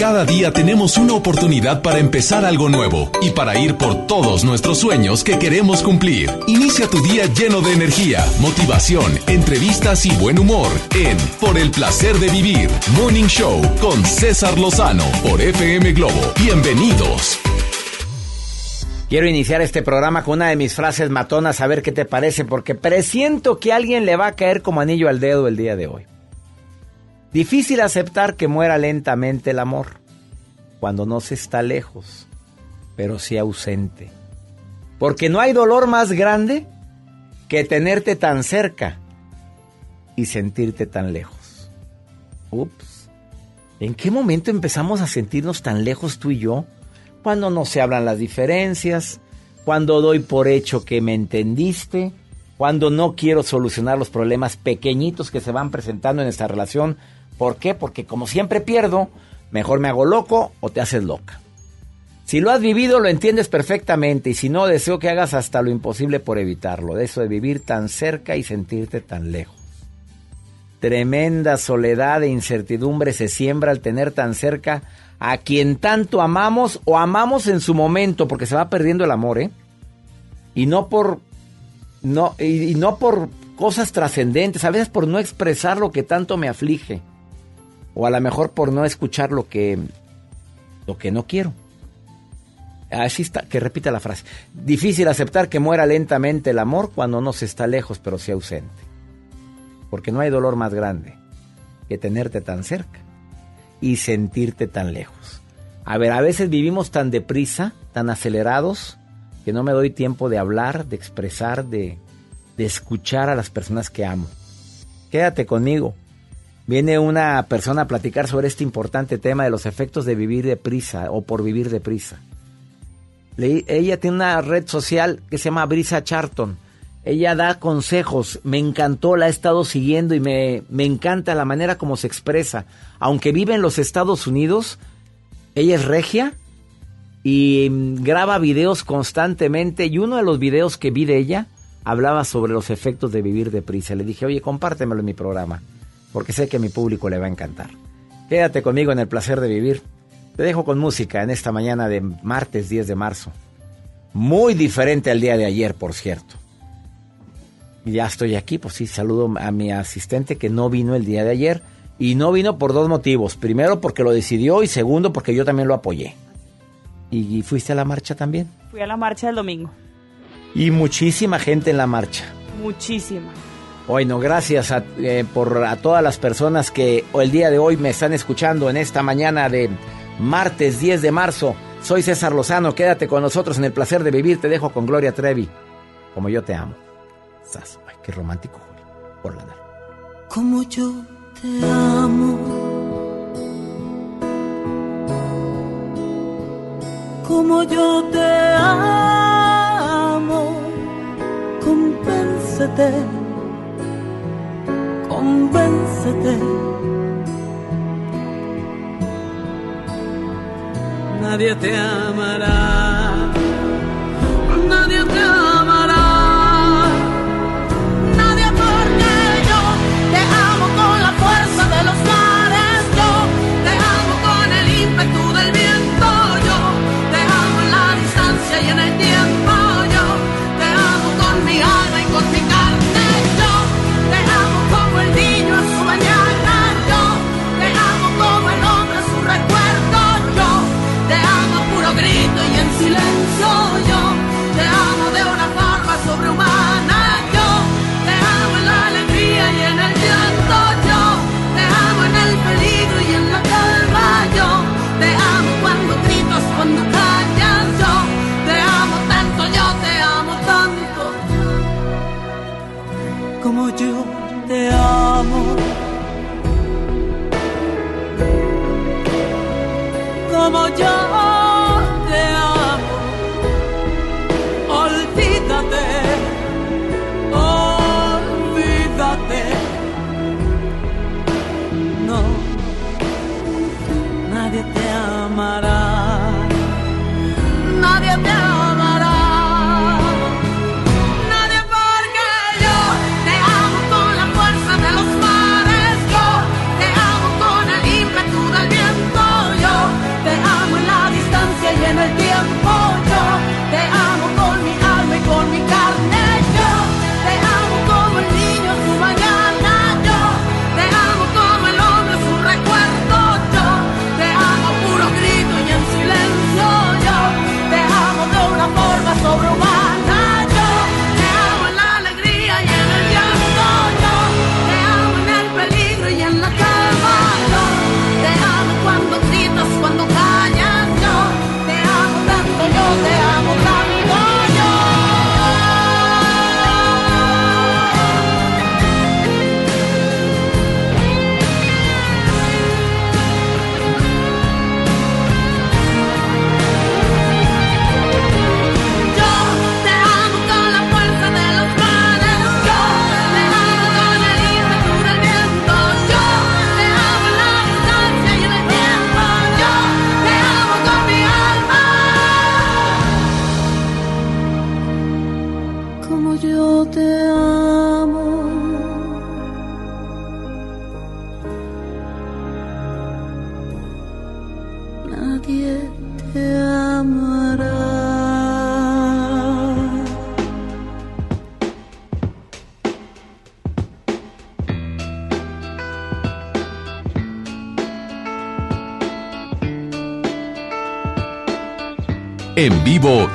Cada día tenemos una oportunidad para empezar algo nuevo y para ir por todos nuestros sueños que queremos cumplir. Inicia tu día lleno de energía, motivación, entrevistas y buen humor en Por el placer de vivir, Morning Show con César Lozano por FM Globo. Bienvenidos. Quiero iniciar este programa con una de mis frases matonas, a ver qué te parece, porque presiento que alguien le va a caer como anillo al dedo el día de hoy. Difícil aceptar que muera lentamente el amor, cuando no se está lejos, pero sí ausente. Porque no hay dolor más grande que tenerte tan cerca y sentirte tan lejos. Ups. ¿En qué momento empezamos a sentirnos tan lejos tú y yo? Cuando no se hablan las diferencias, cuando doy por hecho que me entendiste, cuando no quiero solucionar los problemas pequeñitos que se van presentando en esta relación ¿Por qué? Porque como siempre pierdo, mejor me hago loco o te haces loca. Si lo has vivido, lo entiendes perfectamente y si no, deseo que hagas hasta lo imposible por evitarlo. De eso de vivir tan cerca y sentirte tan lejos. Tremenda soledad e incertidumbre se siembra al tener tan cerca a quien tanto amamos o amamos en su momento, porque se va perdiendo el amor, ¿eh? Y no por no y no por cosas trascendentes, a veces por no expresar lo que tanto me aflige o a lo mejor por no escuchar lo que lo que no quiero. Así está, que repita la frase. Difícil aceptar que muera lentamente el amor cuando no se está lejos, pero sí ausente. Porque no hay dolor más grande que tenerte tan cerca y sentirte tan lejos. A ver, a veces vivimos tan deprisa, tan acelerados, que no me doy tiempo de hablar, de expresar, de, de escuchar a las personas que amo. Quédate conmigo. Viene una persona a platicar sobre este importante tema de los efectos de vivir deprisa o por vivir deprisa. ella tiene una red social que se llama Brisa Charton. Ella da consejos, me encantó, la he estado siguiendo y me, me encanta la manera como se expresa. Aunque vive en los Estados Unidos, ella es regia y graba videos constantemente y uno de los videos que vi de ella hablaba sobre los efectos de vivir deprisa. Le dije, oye, compártemelo en mi programa porque sé que a mi público le va a encantar. Quédate conmigo en el placer de vivir. Te dejo con música en esta mañana de martes 10 de marzo. Muy diferente al día de ayer, por cierto. Ya estoy aquí, pues sí, saludo a mi asistente que no vino el día de ayer. Y no vino por dos motivos. Primero porque lo decidió y segundo porque yo también lo apoyé. ¿Y fuiste a la marcha también? Fui a la marcha el domingo. Y muchísima gente en la marcha. Muchísima. Bueno, gracias eh, por a todas las personas que el día de hoy me están escuchando en esta mañana de martes 10 de marzo. Soy César Lozano, quédate con nosotros en el placer de vivir. Te dejo con Gloria Trevi, como yo te amo. Ay, qué romántico, Por la Como yo te amo. Como yo te amo. Compénsate convéncete. Nadie te amará, Como yo te amo.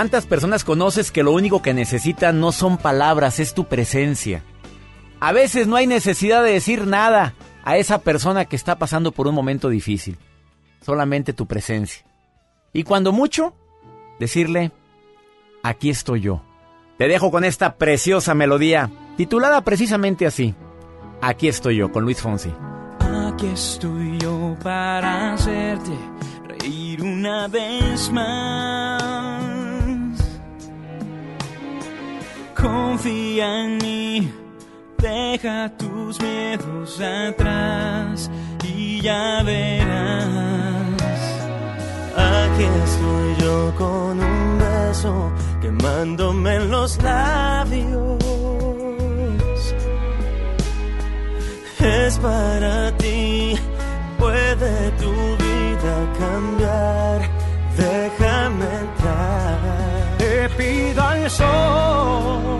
¿Cuántas personas conoces que lo único que necesitan no son palabras, es tu presencia? A veces no hay necesidad de decir nada a esa persona que está pasando por un momento difícil. Solamente tu presencia. Y cuando mucho, decirle, aquí estoy yo. Te dejo con esta preciosa melodía, titulada precisamente así. Aquí estoy yo, con Luis Fonsi. Aquí estoy yo para hacerte reír una vez más. Confía en mí, deja tus miedos atrás y ya verás. Aquí estoy yo con un beso quemándome en los labios. Es para ti, puede tu vida cambiar. Déjame entrar. Pido al sol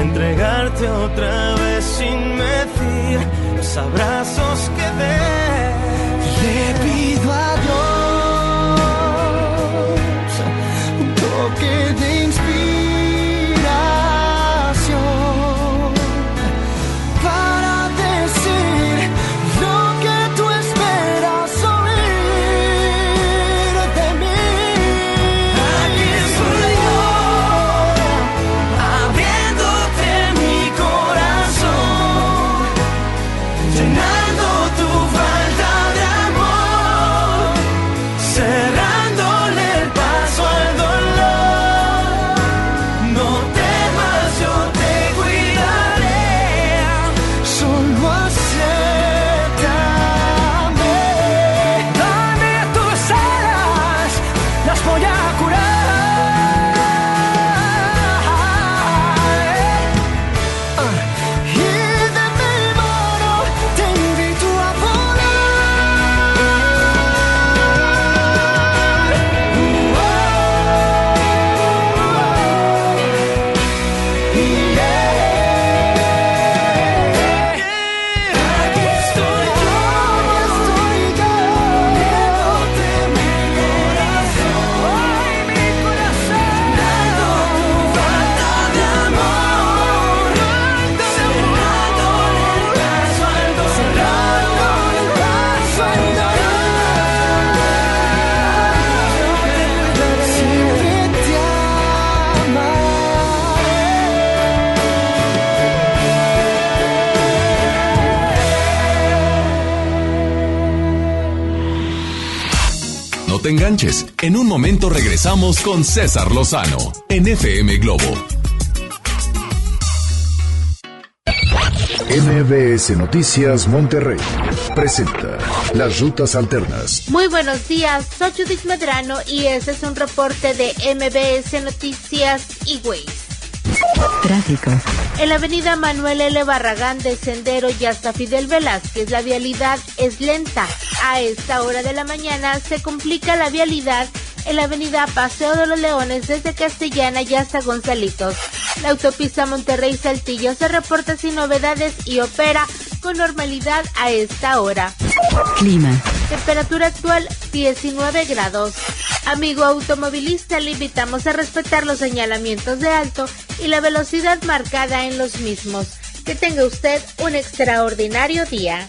entregarte otra vez sin medir los abrazos que dé. Le pido a Dios un toque de En un momento regresamos con César Lozano en FM Globo. MBS Noticias Monterrey presenta Las Rutas Alternas. Muy buenos días, soy Judith Medrano y este es un reporte de MBS Noticias y Waze. Tráfico. En la avenida Manuel L. Barragán de Sendero y hasta Fidel Velázquez la vialidad es lenta. A esta hora de la mañana se complica la vialidad en la avenida Paseo de los Leones desde Castellana y hasta Gonzalitos. La autopista Monterrey-Saltillo se reporta sin novedades y opera con normalidad a esta hora. Clima. Temperatura actual 19 grados. Amigo automovilista, le invitamos a respetar los señalamientos de alto y la velocidad marcada en los mismos. Que tenga usted un extraordinario día.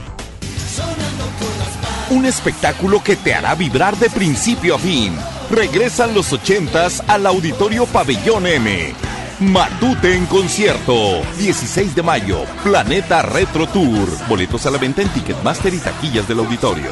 Un espectáculo que te hará vibrar de principio a fin. Regresan los ochentas al Auditorio Pabellón M. Matute en concierto. 16 de mayo. Planeta Retro Tour. Boletos a la venta en Ticketmaster y taquillas del auditorio.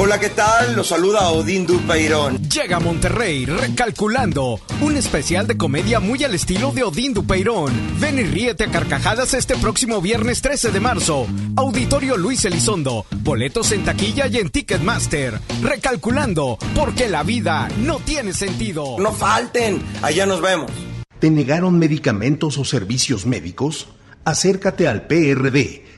Hola, ¿qué tal? Los saluda Odín Dupeirón. Llega a Monterrey Recalculando, un especial de comedia muy al estilo de Odín Dupeirón. Ven y ríete a carcajadas este próximo viernes 13 de marzo. Auditorio Luis Elizondo. Boletos en taquilla y en Ticketmaster. Recalculando, porque la vida no tiene sentido. No falten, allá nos vemos. ¿Te negaron medicamentos o servicios médicos? Acércate al PRD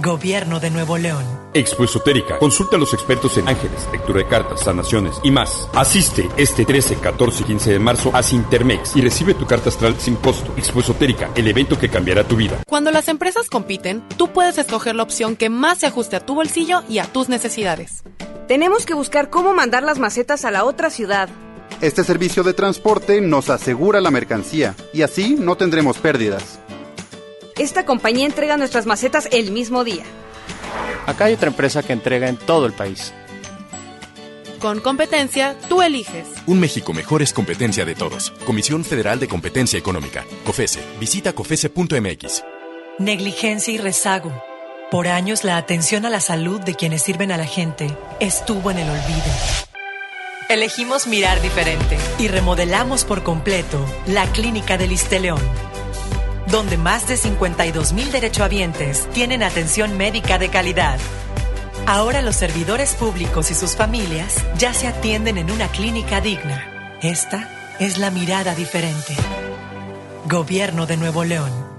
Gobierno de Nuevo León. Expo Esotérica. Consulta a los expertos en ángeles, lectura de cartas, sanaciones y más. Asiste este 13, 14 y 15 de marzo a Sintermex y recibe tu carta astral sin costo. Expo Esotérica, el evento que cambiará tu vida. Cuando las empresas compiten, tú puedes escoger la opción que más se ajuste a tu bolsillo y a tus necesidades. Tenemos que buscar cómo mandar las macetas a la otra ciudad. Este servicio de transporte nos asegura la mercancía y así no tendremos pérdidas. Esta compañía entrega nuestras macetas el mismo día. Acá hay otra empresa que entrega en todo el país. Con competencia, tú eliges. Un México mejor es competencia de todos. Comisión Federal de Competencia Económica. COFESE. Visita COFESE.mx. Negligencia y rezago. Por años la atención a la salud de quienes sirven a la gente estuvo en el olvido. Elegimos mirar diferente y remodelamos por completo la clínica del Isteleón donde más de 52 mil derechohabientes tienen atención médica de calidad. Ahora los servidores públicos y sus familias ya se atienden en una clínica digna. Esta es la mirada diferente. Gobierno de Nuevo León.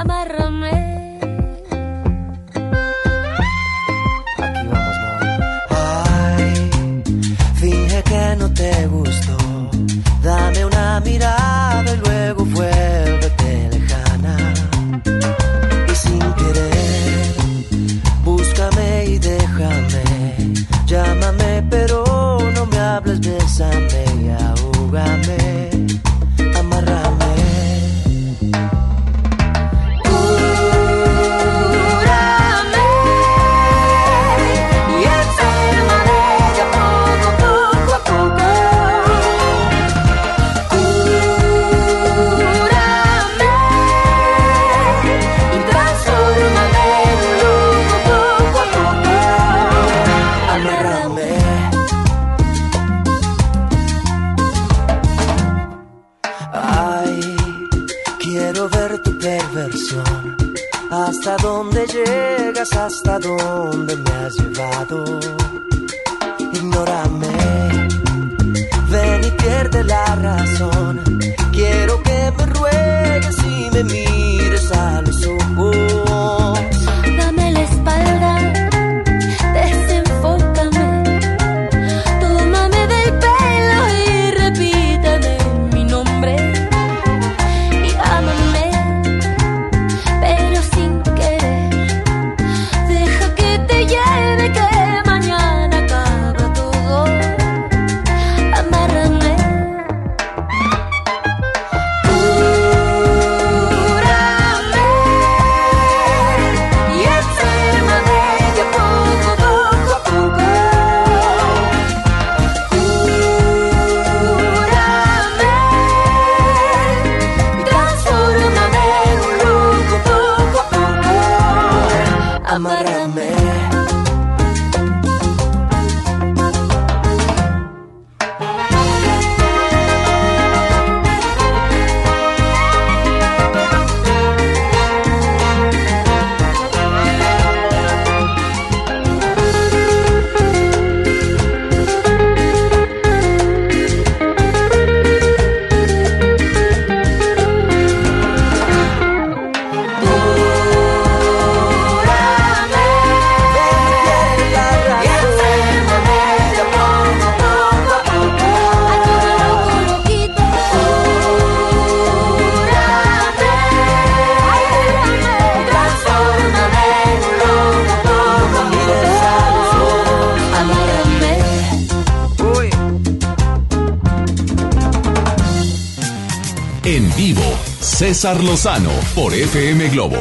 amárrame. Aquí vamos. Ay, finge que no te gustó. Dame una mirada y luego vuélvete lejana. Y sin querer, búscame y déjame. Llámame, pero no me hables, bésame y ahógame. Llevado. César por FM Globo.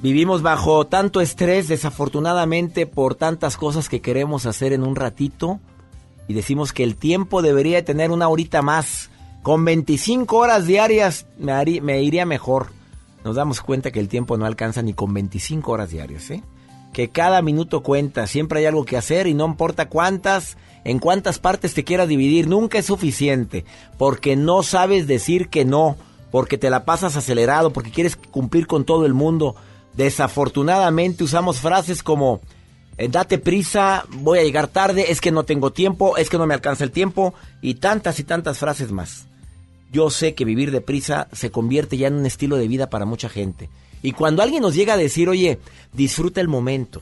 Vivimos bajo tanto estrés, desafortunadamente, por tantas cosas que queremos hacer en un ratito. Y decimos que el tiempo debería tener una horita más. Con 25 horas diarias me, me iría mejor. Nos damos cuenta que el tiempo no alcanza ni con 25 horas diarias, ¿eh? Que cada minuto cuenta, siempre hay algo que hacer y no importa cuántas, en cuántas partes te quieras dividir, nunca es suficiente, porque no sabes decir que no, porque te la pasas acelerado, porque quieres cumplir con todo el mundo. Desafortunadamente usamos frases como eh, date prisa, voy a llegar tarde, es que no tengo tiempo, es que no me alcanza el tiempo y tantas y tantas frases más. Yo sé que vivir deprisa se convierte ya en un estilo de vida para mucha gente. Y cuando alguien nos llega a decir, oye, disfruta el momento,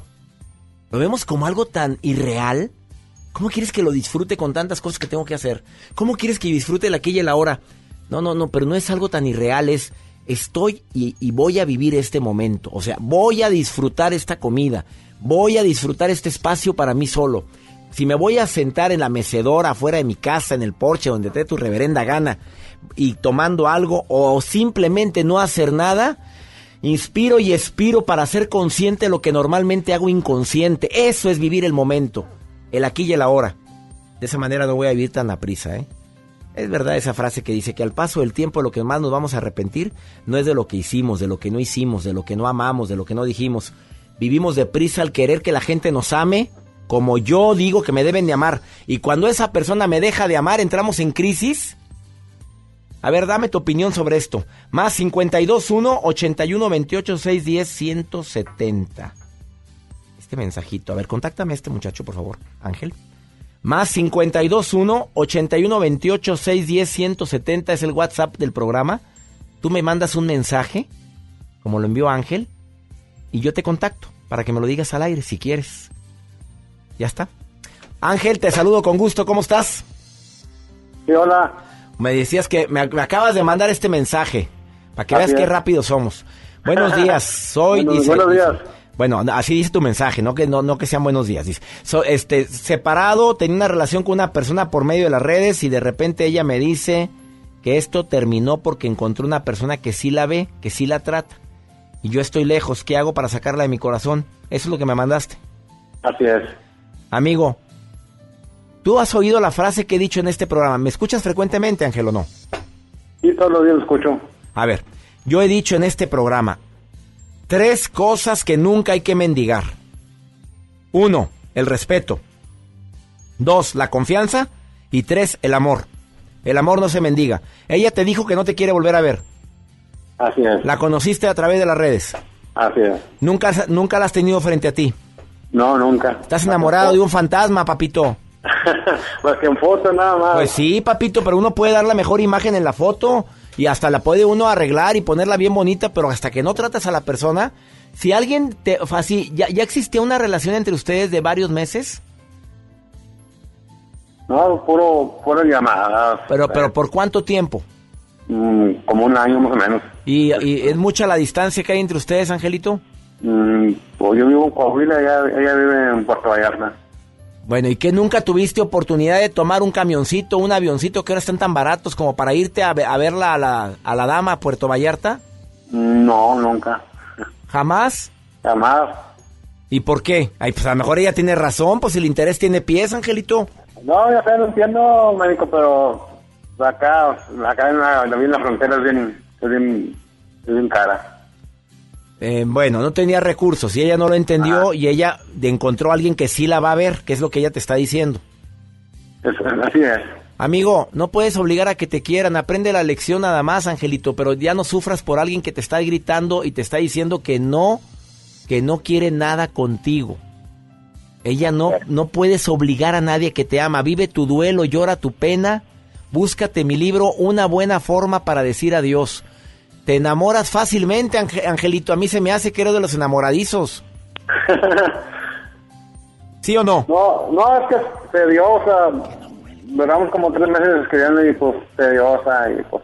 lo vemos como algo tan irreal. ¿Cómo quieres que lo disfrute con tantas cosas que tengo que hacer? ¿Cómo quieres que disfrute la aquí y el ahora? No, no, no, pero no es algo tan irreal, es estoy y, y voy a vivir este momento. O sea, voy a disfrutar esta comida, voy a disfrutar este espacio para mí solo. Si me voy a sentar en la mecedora afuera de mi casa, en el porche, donde te tu reverenda gana, y tomando algo, o simplemente no hacer nada, inspiro y expiro para ser consciente de lo que normalmente hago inconsciente. Eso es vivir el momento, el aquí y el ahora. De esa manera no voy a vivir tan a prisa, ¿eh? Es verdad esa frase que dice que al paso del tiempo lo que más nos vamos a arrepentir no es de lo que hicimos, de lo que no hicimos, de lo que no amamos, de lo que no dijimos. Vivimos deprisa al querer que la gente nos ame como yo digo que me deben de amar. Y cuando esa persona me deja de amar, entramos en crisis. A ver, dame tu opinión sobre esto. Más 521 81 28 610 170. Este mensajito. A ver, contáctame a este muchacho, por favor, Ángel. Más 521 81 28 610 170 es el WhatsApp del programa. Tú me mandas un mensaje, como lo envió Ángel, y yo te contacto para que me lo digas al aire si quieres. Ya está. Ángel, te saludo con gusto. ¿Cómo estás? Sí, hola. Me decías que me, me acabas de mandar este mensaje para que Así veas qué rápido somos. Buenos días, soy. Buenos- dice- buenos días. Bueno, así dice tu mensaje, no que no, no que sean buenos días. Dice, So- este, separado, tenía una relación con una persona por medio de las redes y de repente ella me dice que esto terminó porque encontró una persona que sí la ve, que sí la trata. Y yo estoy lejos, ¿qué hago para sacarla de mi corazón? Eso es lo que me mandaste. Así es. Amigo, tú has oído la frase que he dicho en este programa. ¿Me escuchas frecuentemente, Ángel, o no? Sí, todos los días lo escucho. A ver, yo he dicho en este programa tres cosas que nunca hay que mendigar. Uno, el respeto. Dos, la confianza. Y tres, el amor. El amor no se mendiga. Ella te dijo que no te quiere volver a ver. Así es. La conociste a través de las redes. Así es. Nunca, nunca la has tenido frente a ti. No, nunca. Estás enamorado de un fantasma, papito. Pues que en foto nada más. Pues sí, papito, pero uno puede dar la mejor imagen en la foto y hasta la puede uno arreglar y ponerla bien bonita, pero hasta que no tratas a la persona, si alguien te, o sea, si ya, ya existía una relación entre ustedes de varios meses, No, puro, puro llamadas. pero, pero ¿por cuánto tiempo? Mm, como un año más o menos. ¿Y, y es mucha la distancia que hay entre ustedes, Angelito? Mm, pues yo vivo en Coahuila, ella, ella vive en Puerto Vallarta. Bueno, ¿y que nunca tuviste oportunidad de tomar un camioncito, un avioncito que ahora están tan baratos como para irte a, ve- a verla a la, a la dama a Puerto Vallarta? No, nunca. ¿Jamás? Jamás. ¿Y por qué? Ay, pues a lo mejor ella tiene razón, pues el interés tiene pies, Angelito. No, ya sé, lo entiendo, médico, pero acá, acá en la, en la frontera es bien, es bien, es bien cara. Eh, bueno, no tenía recursos y ella no lo entendió y ella encontró a alguien que sí la va a ver, que es lo que ella te está diciendo. Es- así es. Amigo, no puedes obligar a que te quieran, aprende la lección nada más, Angelito, pero ya no sufras por alguien que te está gritando y te está diciendo que no, que no quiere nada contigo. Ella no, no puedes obligar a nadie que te ama, vive tu duelo, llora tu pena, búscate mi libro, una buena forma para decir adiós. Te enamoras fácilmente, Ange- Angelito, a mí se me hace que eres de los enamoradizos. ¿Sí o no? No, no, es que se dio, o sea, duramos como tres meses escribiendo y pues se dio, o sea, y pues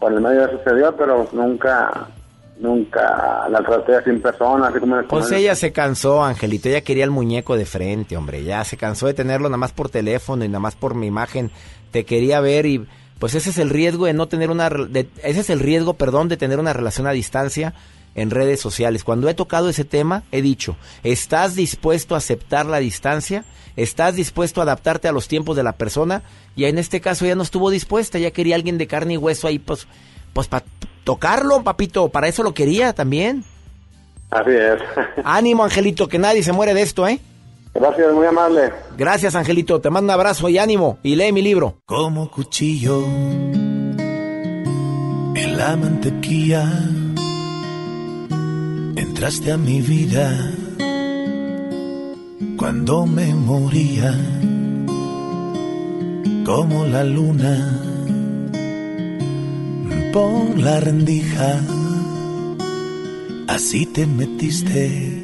por el medio de eso se dio, pero nunca, nunca la traté así en persona, así como... Pues como- ella se cansó, Angelito. Ella quería el muñeco de frente, hombre. Ya se cansó de tenerlo nada más por teléfono y nada más por mi imagen. Te quería ver y pues ese es el riesgo de no tener una de- ese es el riesgo, perdón, de tener una relación a distancia en redes sociales. Cuando he tocado ese tema, he dicho, ¿estás dispuesto a aceptar la distancia? ¿Estás dispuesto a adaptarte a los tiempos de la persona? Y en este caso ella no estuvo dispuesta, ella quería alguien de carne y hueso ahí, pues, pues para tocarlo, papito, para eso lo quería también. Así es. Ánimo, Angelito, que nadie se muere de esto, ¿eh? Gracias, muy amable. Gracias, Angelito. Te mando un abrazo y ánimo. Y lee mi libro. Como cuchillo en la mantequilla entraste a mi vida cuando me moría como la luna por la rendija así te metiste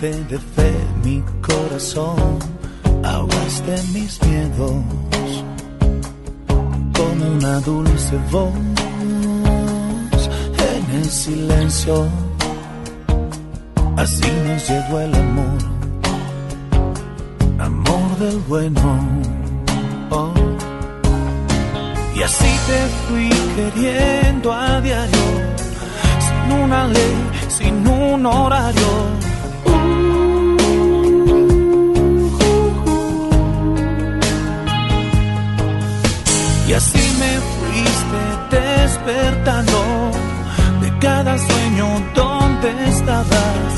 Mojaste de fe mi corazón, ahogaste mis miedos como una dulce voz en el silencio. Así nos llegó el amor, amor del bueno. Y así te fui queriendo a diario, sin una ley, sin un horario. Despertando de cada sueño donde estabas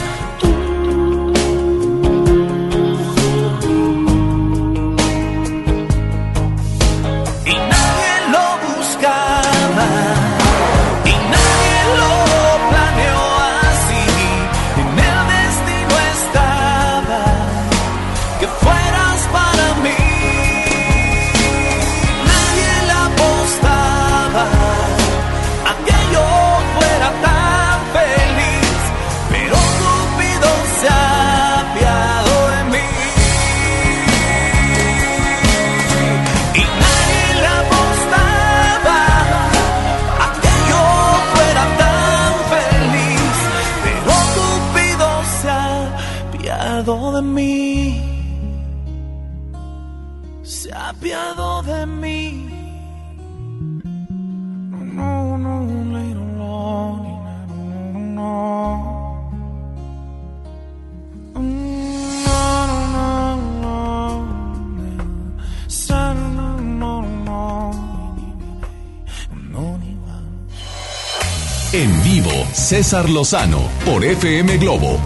César Lozano por FM Globo.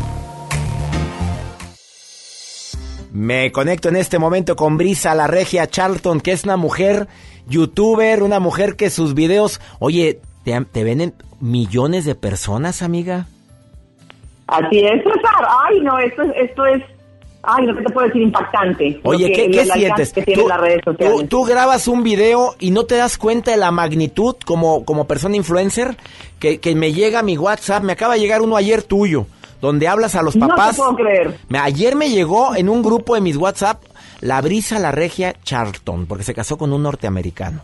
Me conecto en este momento con Brisa, la regia Charlton, que es una mujer youtuber, una mujer que sus videos, oye, te, te ven en millones de personas, amiga. Así es, César. Ay, no, esto es, esto es, ay, no te puedo decir impactante. Oye, que- ¿qué, sientes? que Tú, las redes sociales. tú- tú grabas un video y no te das cuenta de la magnitud como, como persona influencer que, que me llega a mi WhatsApp. Me acaba de llegar uno ayer tuyo, donde hablas a los No te papás. puedo creer. Ayer me llegó en un grupo de mis WhatsApp la brisa, la regia Charlton, porque se casó con un norteamericano.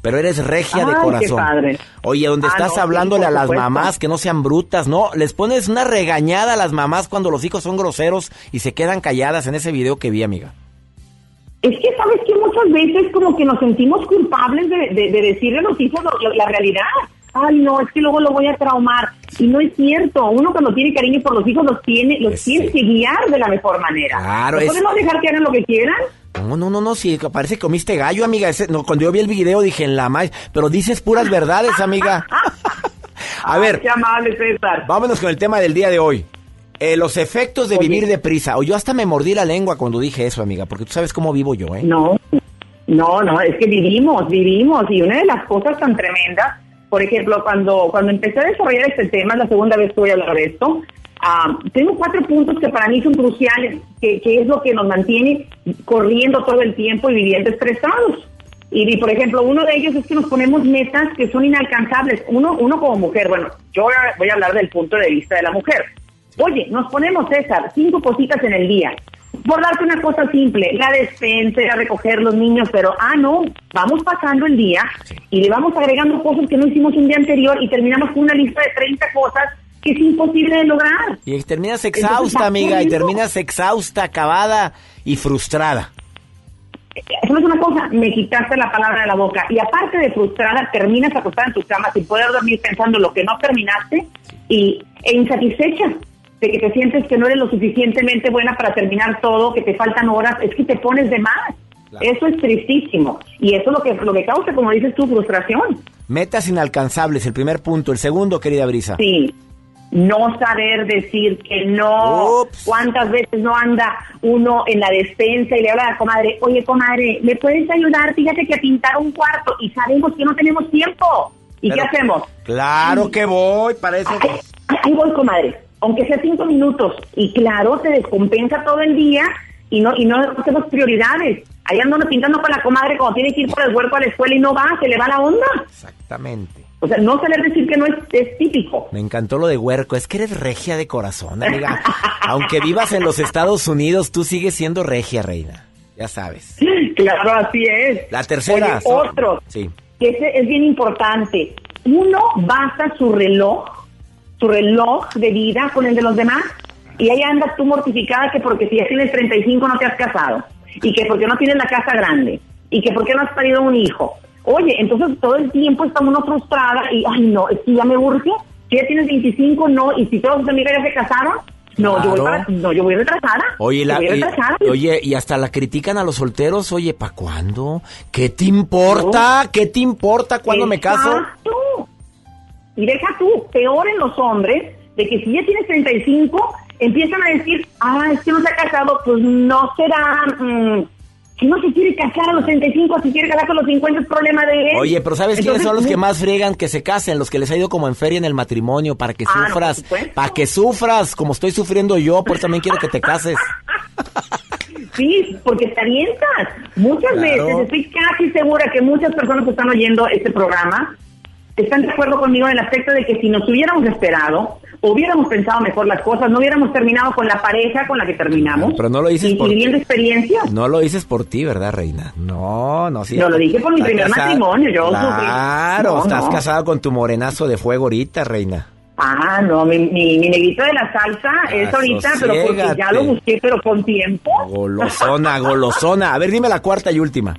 Pero eres regia de Ay, qué corazón. padre. Oye, donde Ah, estás no, hablándole a las supuesto. mamás que no sean brutas, ¿no? Les pones una regañada a las mamás cuando los hijos son groseros y se quedan calladas en ese video que vi, amiga. Es que, ¿sabes que Muchas veces como que nos sentimos culpables de, de- de decirle a los hijos lo- lo- la realidad. Ay, no, es que luego lo voy a traumar. Y no es cierto. Uno cuando tiene cariño por los hijos los tiene, los tiene que guiar de la mejor manera. Claro, ¿No es- podemos dejar que hagan lo que quieran? No, no, no, no, sí, parece que comiste gallo, amiga. Ese- no, cuando yo vi el video dije en la más, pero dices puras verdades, amiga. A ver, Qué amable, César. vámonos con el tema del día de hoy. Eh, los efectos de vivir deprisa. O yo hasta me mordí la lengua cuando dije eso, amiga, porque tú sabes cómo vivo yo, ¿eh? No, no, no, es que vivimos, vivimos. Y una de las cosas tan tremendas, por ejemplo, cuando, cuando empecé a desarrollar este tema, la segunda vez que voy a hablar de esto, ah, tengo cuatro puntos que para mí son cruciales, que, que es lo que nos mantiene corriendo todo el tiempo y viviendo estresados. Y, y, por ejemplo, uno de ellos es que nos ponemos metas que son inalcanzables. Uno, uno como mujer, bueno, yo voy a- hablar del punto de vista de la mujer. Oye, nos ponemos, César, cinco cositas en el día. Por darte una cosa simple, la despensa, a recoger los niños, pero, ah, no, vamos pasando el día y le vamos agregando cosas que no hicimos un día anterior y terminamos con una lista de 30 cosas que es imposible de lograr. Y terminas exhausta, amiga, y terminas exhausta, acabada y frustrada. ¿Sabes una cosa? Me quitaste la palabra de la boca. Y aparte de frustrada, terminas acostada en tu cama sin poder dormir pensando lo que no terminaste y, e insatisfecha de que te sientes que no eres lo suficientemente buena para terminar todo, que te faltan horas, es que te pones de más. Eso es tristísimo. Y eso es lo que, lo que causa, como dices tú, frustración. Metas inalcanzables, el primer punto. El segundo, querida Brisa. Sí. No saber decir que no. ¿Cuántas veces no anda uno en la despensa y le habla a la comadre, oye comadre, ¿me puedes ayudar? Fíjate que a pintar un cuarto y sabemos que no tenemos tiempo. ¿Y Pero- qué hacemos? Claro que voy, para eso. Ahí, ahí voy, comadre. Aunque sea cinco minutos. Y claro, te descompensa todo el día y no y no hacemos prioridades. Ahí anda uno pintando con la comadre cuando tiene que ir por el huerco a la escuela y no va, se le va la onda. Exactamente. O sea, no saber decir que no es, es típico. Me encantó lo de huerco. Es que eres regia de corazón, amiga. Aunque vivas en los Estados Unidos, tú sigues siendo regia, reina. Ya sabes. Claro, así es. La tercera. Oye, otro. Sí. que ese es bien importante. Uno basa su reloj, su reloj de vida con el de los demás, y ahí andas tú mortificada que porque si ya tienes 35 no te has casado, y que porque no tienes la casa grande, y que porque no has parido un hijo. Oye, entonces todo el tiempo está uno frustrada y, ay no, es que ya me urge, si ya tienes 25, no, y si todos tus amigas ya se casaron, No, yo voy para- no, yo voy retrasada. Oye, la- voy y, retrasada. oye, y hasta la critican a los solteros. Oye, ¿pa' cuándo? ¿Qué te importa? ¿Qué te importa cuándo me caso? Y deja tú, peor en los hombres, de que si ya tienes 35, empiezan a decir, ah, es que no se ha casado, pues no será... mm, si no se quiere casar a los 35, si quiere casar con los 50 es problema de él. Oye, pero ¿sabes quiénes son los que no- más friegan que se casen? Los que les ha ido como en feria en el matrimonio, para que Ah, no, sufras. supuesto. para que sufras, como estoy sufriendo yo, por eso también quiero que te cases. Sí, porque te avientas. Muchas Claro. veces, estoy casi segura que muchas personas que están oyendo este programa están de acuerdo conmigo en el aspecto de que si nos hubiéramos esperado, hubiéramos pensado mejor las cosas, no hubiéramos terminado con la pareja con la que terminamos. Pero no lo dices y, por y viviendo experiencias. No lo dices por ti, ¿verdad, reina? No, no, sí. No, lo dije por mi primer casada- matrimonio, yo Claro. No, estás no. casado con tu morenazo de fuego ahorita, reina. Ah, no, mi, mi, mi negrito de la salsa es ahorita, pero porque ya lo busqué, pero con tiempo. Golosona, golosona. A ver, dime la cuarta y última.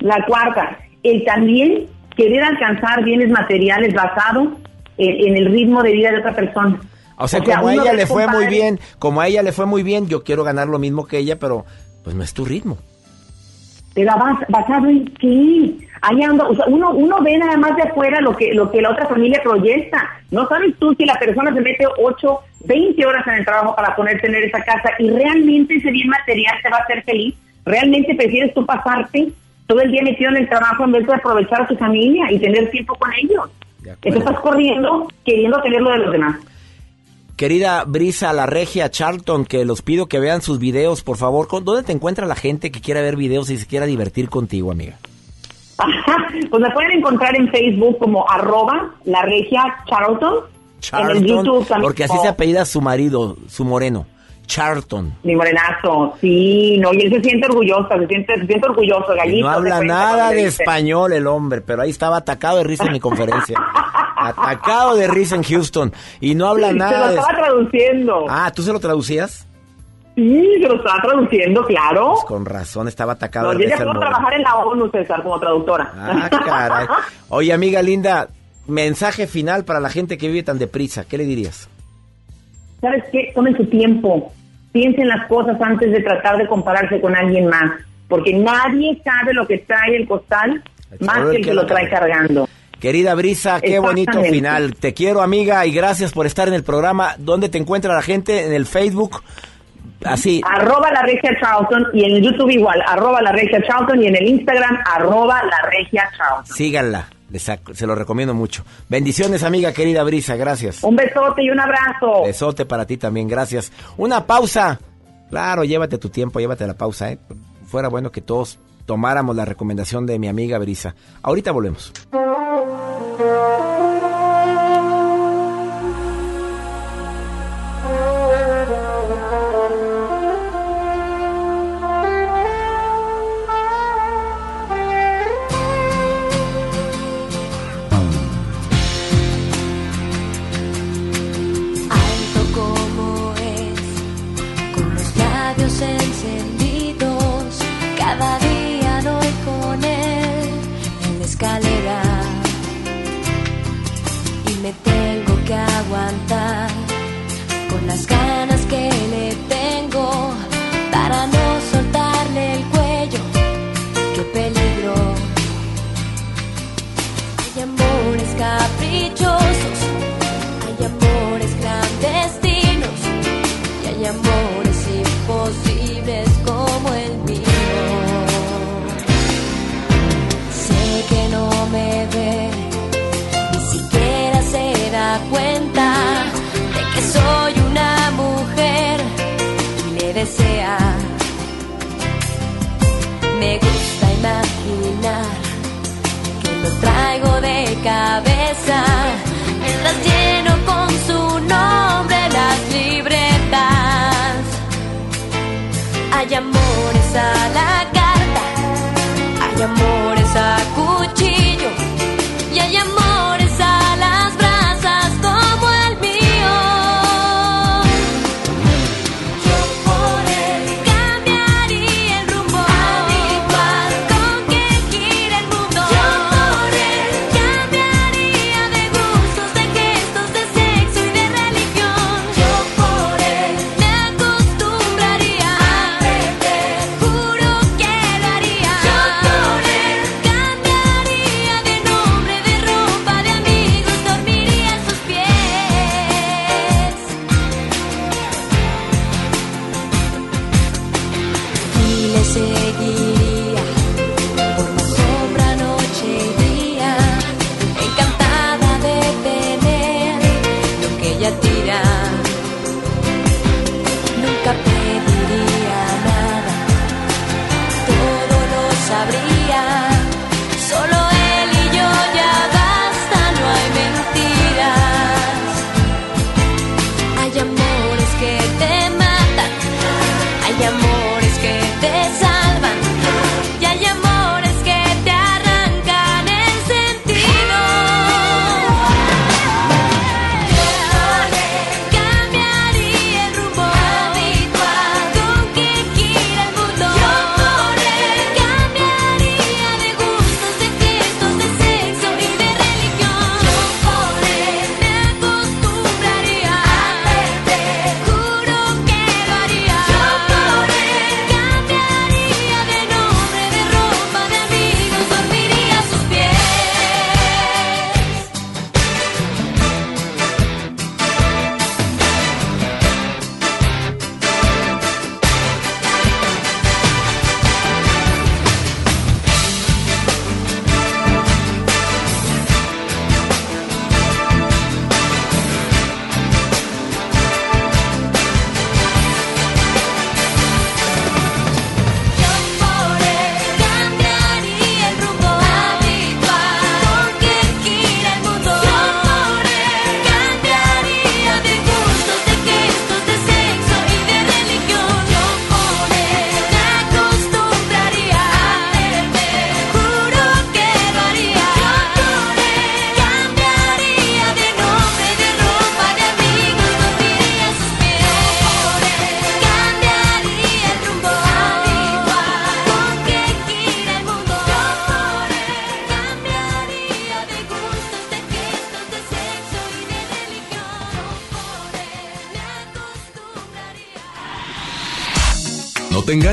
La cuarta, el también querer alcanzar bienes materiales basado en, en el ritmo de vida de otra persona. O sea, como a ella le fue muy bien, como a ella le fue muy bien, yo quiero ganar lo mismo que ella, pero pues no es tu ritmo. Pero bas- basado en qué? Ahí anda, o sea, uno, uno ve nada más de afuera lo que, lo que la otra familia proyecta. No sabes tú si la persona se mete 8, 20 horas en el trabajo para poder tener esa casa y realmente ese bien material te va a hacer feliz. ¿Realmente prefieres tú pasarte todo el día metido en el trabajo en vez de aprovechar a tu familia y tener tiempo con ellos? Entonces estás corriendo queriendo tener lo de los demás. Querida Brisa, la regia Charlton, que los pido que vean sus videos, por favor. ¿Con- ¿Dónde te encuentra la gente que quiera ver videos y se quiera divertir contigo, amiga? pues me pueden encontrar en Facebook como arroba la regia Charlton. En el YouTube también. porque así se apellida su marido, su moreno. Charlton. Mi morenazo, sí, no, y él se siente orgulloso, se siente, se siente orgulloso, Y gallito. no se habla nada de dice. español el hombre, pero ahí estaba atacado de risa en mi conferencia. atacado de risa en Houston. Y no habla Se nada lo de... estaba traduciendo. Ah, ¿tú se lo traducías? Sí, se lo estaba traduciendo, claro. Pues con razón, estaba atacado No, de yo ya puedo trabajar en la ONU, César, como traductora. Ah, caray. Oye, amiga linda, mensaje final para la gente que vive tan deprisa. ¿Qué le dirías? ¿Sabes qué? Tomen su tiempo. Piensen las cosas antes de tratar de compararse con alguien más. Porque nadie sabe lo que trae el costal más que el que lo trae cargando. Querida Brisa, qué bonito final. Te quiero, amiga, y gracias por estar en el programa. ¿Dónde te encuentra la gente? En el Facebook. Así. Arroba la regia Charlton y en el YouTube igual, arroba la regia Charlton y en el Instagram, arroba la regia Charlton. Síganla. Les se lo recomiendo mucho. Bendiciones, amiga querida Brisa. Gracias. Un besote y un abrazo. Besote para ti también. Gracias. Una pausa. Claro, llévate tu tiempo, llévate la pausa. ¿eh? Fuera bueno que todos tomáramos la recomendación de mi amiga Brisa. Ahorita volvemos.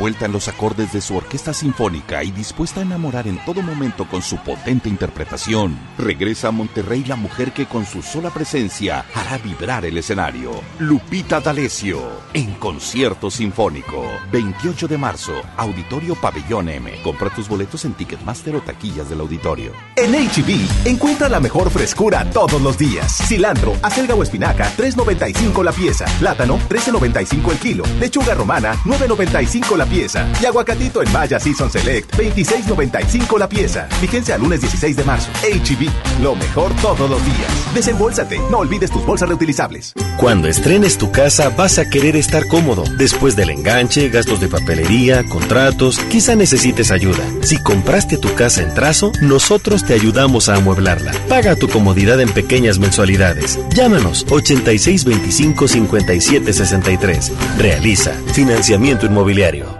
envuelta en los acordes de su orquesta sinfónica y dispuesta a enamorar en todo momento con su potente interpretación, regresa a Monterrey la mujer que con su sola presencia hará vibrar el escenario. Lupita D'Alessio, en concierto sinfónico. 28 de marzo, Auditorio Pabellón M. Compra tus boletos en Ticketmaster o taquillas del auditorio. En HB, e encuentra la mejor frescura todos los días. Cilantro, acelga o espinaca, 3.95 la pieza. Plátano, 13.95 el kilo. Lechuga romana, 9.95 la pieza. Y aguacatito en Maya Season Select, 26.95 la pieza. Al lunes 16 de marzo. HB, e lo mejor todos los días. Desembolsate, no olvides tus bolsas reutilizables. Cuando estrenes tu casa vas a querer estar cómodo. Después del enganche, gastos de papelería, contratos, quizá necesites ayuda. Si compraste tu casa en trazo, nosotros te ayudamos a amueblarla. Paga tu comodidad en pequeñas mensualidades. Llámanos 8625 5763. Realiza financiamiento inmobiliario.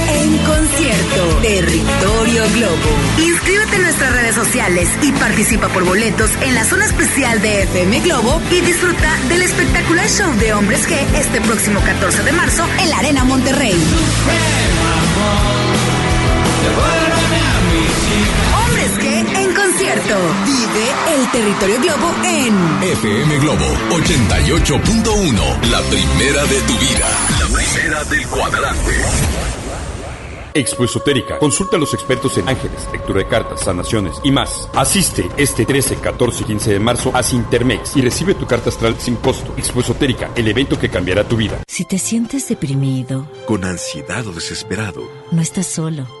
concierto. Territorio Globo. Inscríbete en nuestras redes sociales y participa por boletos en la zona especial de FM Globo y disfruta del espectacular show de Hombres G este próximo 14 de marzo en la Arena Monterrey. Hombres G en concierto. Vive el territorio Globo en FM Globo 88.1. La primera de tu vida. La primera del cuadrante. Expo Esotérica. Consulta a los expertos en ángeles, lectura de cartas, sanaciones y más. Asiste este 13, 14 y 15 de marzo a Sintermex y recibe tu carta astral sin costo. Expo Esotérica, el evento que cambiará tu vida. Si te sientes deprimido, con ansiedad o desesperado, no estás solo.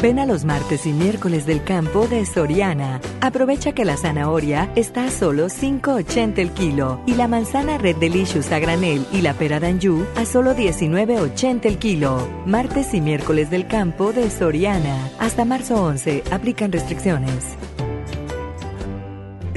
Ven a los martes y miércoles del campo de Soriana. Aprovecha que la zanahoria está a solo 5.80 el kilo y la manzana Red Delicious a granel y la pera d'Anjou a solo 19.80 el kilo. Martes y miércoles del campo de Soriana. Hasta marzo 11 aplican restricciones.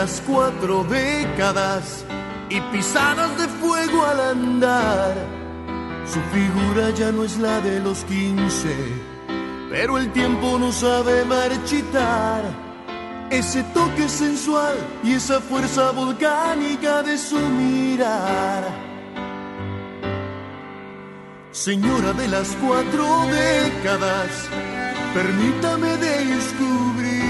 las cuatro décadas y pisadas de fuego al andar. Su figura ya no es la de los quince, pero el tiempo no sabe marchitar. Ese toque sensual y esa fuerza volcánica de su mirar. Señora de las cuatro décadas, permítame descubrir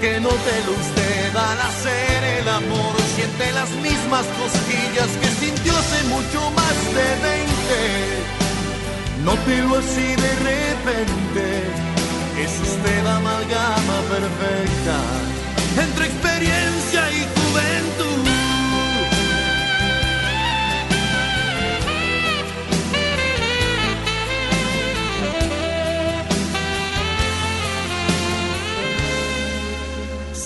Porque no te lo usted al hacer el amor, siente las mismas cosquillas que sintió hace mucho más de 20. Nótelo así de repente, es usted amalgama perfecta entre experiencia y juventud.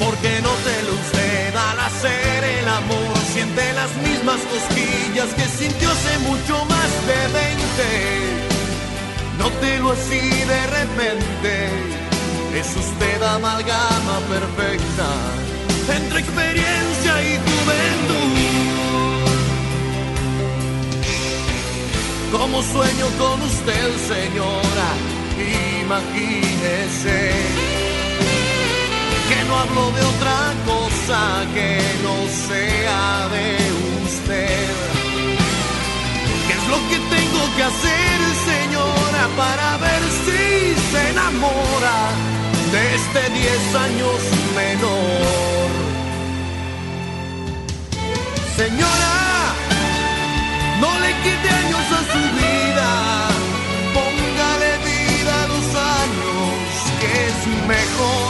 Porque no te lo usted al hacer el amor, siente las mismas cosquillas que sintió hace mucho más de 20. Nótelo así de repente, es usted amalgama perfecta entre experiencia y juventud. Como sueño con usted, señora, imagínese que no hablo de otra cosa que no sea de usted. ¿Qué es lo que tengo que hacer, señora, para ver si se enamora de este 10 años menor? Señora, no le quite años a su vida, póngale vida a los años, que es mejor.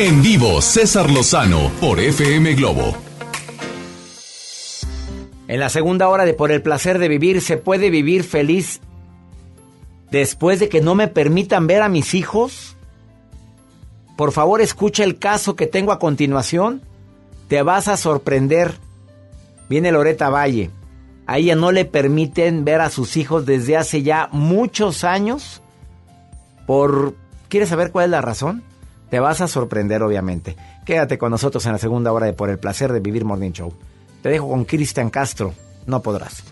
En vivo, César Lozano por FM Globo. En la segunda hora de Por el placer de vivir, ¿se puede vivir feliz después de que no me permitan ver a mis hijos? Por favor, escucha el caso que tengo a continuación. Te vas a sorprender. Viene Loreta Valle. A ella no le permiten ver a sus hijos desde hace ya muchos años. Por ¿Quieres saber cuál es la razón? Te vas a sorprender, obviamente. Quédate con nosotros en la segunda hora de Por el placer de vivir Morning Show. Te dejo con Cristian Castro. No podrás.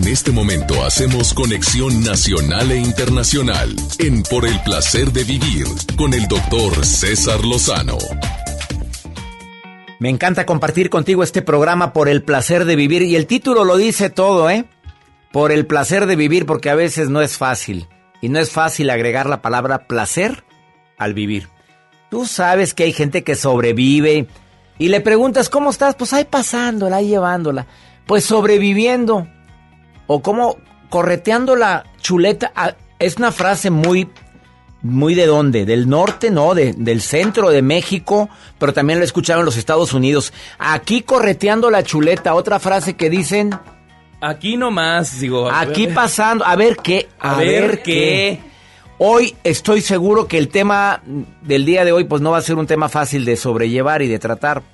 En este momento hacemos conexión nacional e internacional en Por el placer de vivir con el doctor César Lozano. Me encanta compartir contigo este programa por el placer de vivir y el título lo dice todo, ¿eh? Por el placer de vivir porque a veces no es fácil y no es fácil agregar la palabra placer al vivir. Tú sabes que hay gente que sobrevive y le preguntas cómo estás, pues ahí pasándola, ahí llevándola, pues sobreviviendo o como correteando la chuleta. Es una frase muy, muy de dónde, del norte, no, de, del centro de México, pero también lo escucharon en los Estados Unidos. Aquí correteando la chuleta, otra frase que dicen. Aquí nomás, digo. Aquí pasando, a ver qué, a, ver, qué. Hoy estoy seguro que el tema del día de hoy pues no va a ser un tema fácil de sobrellevar y de tratar.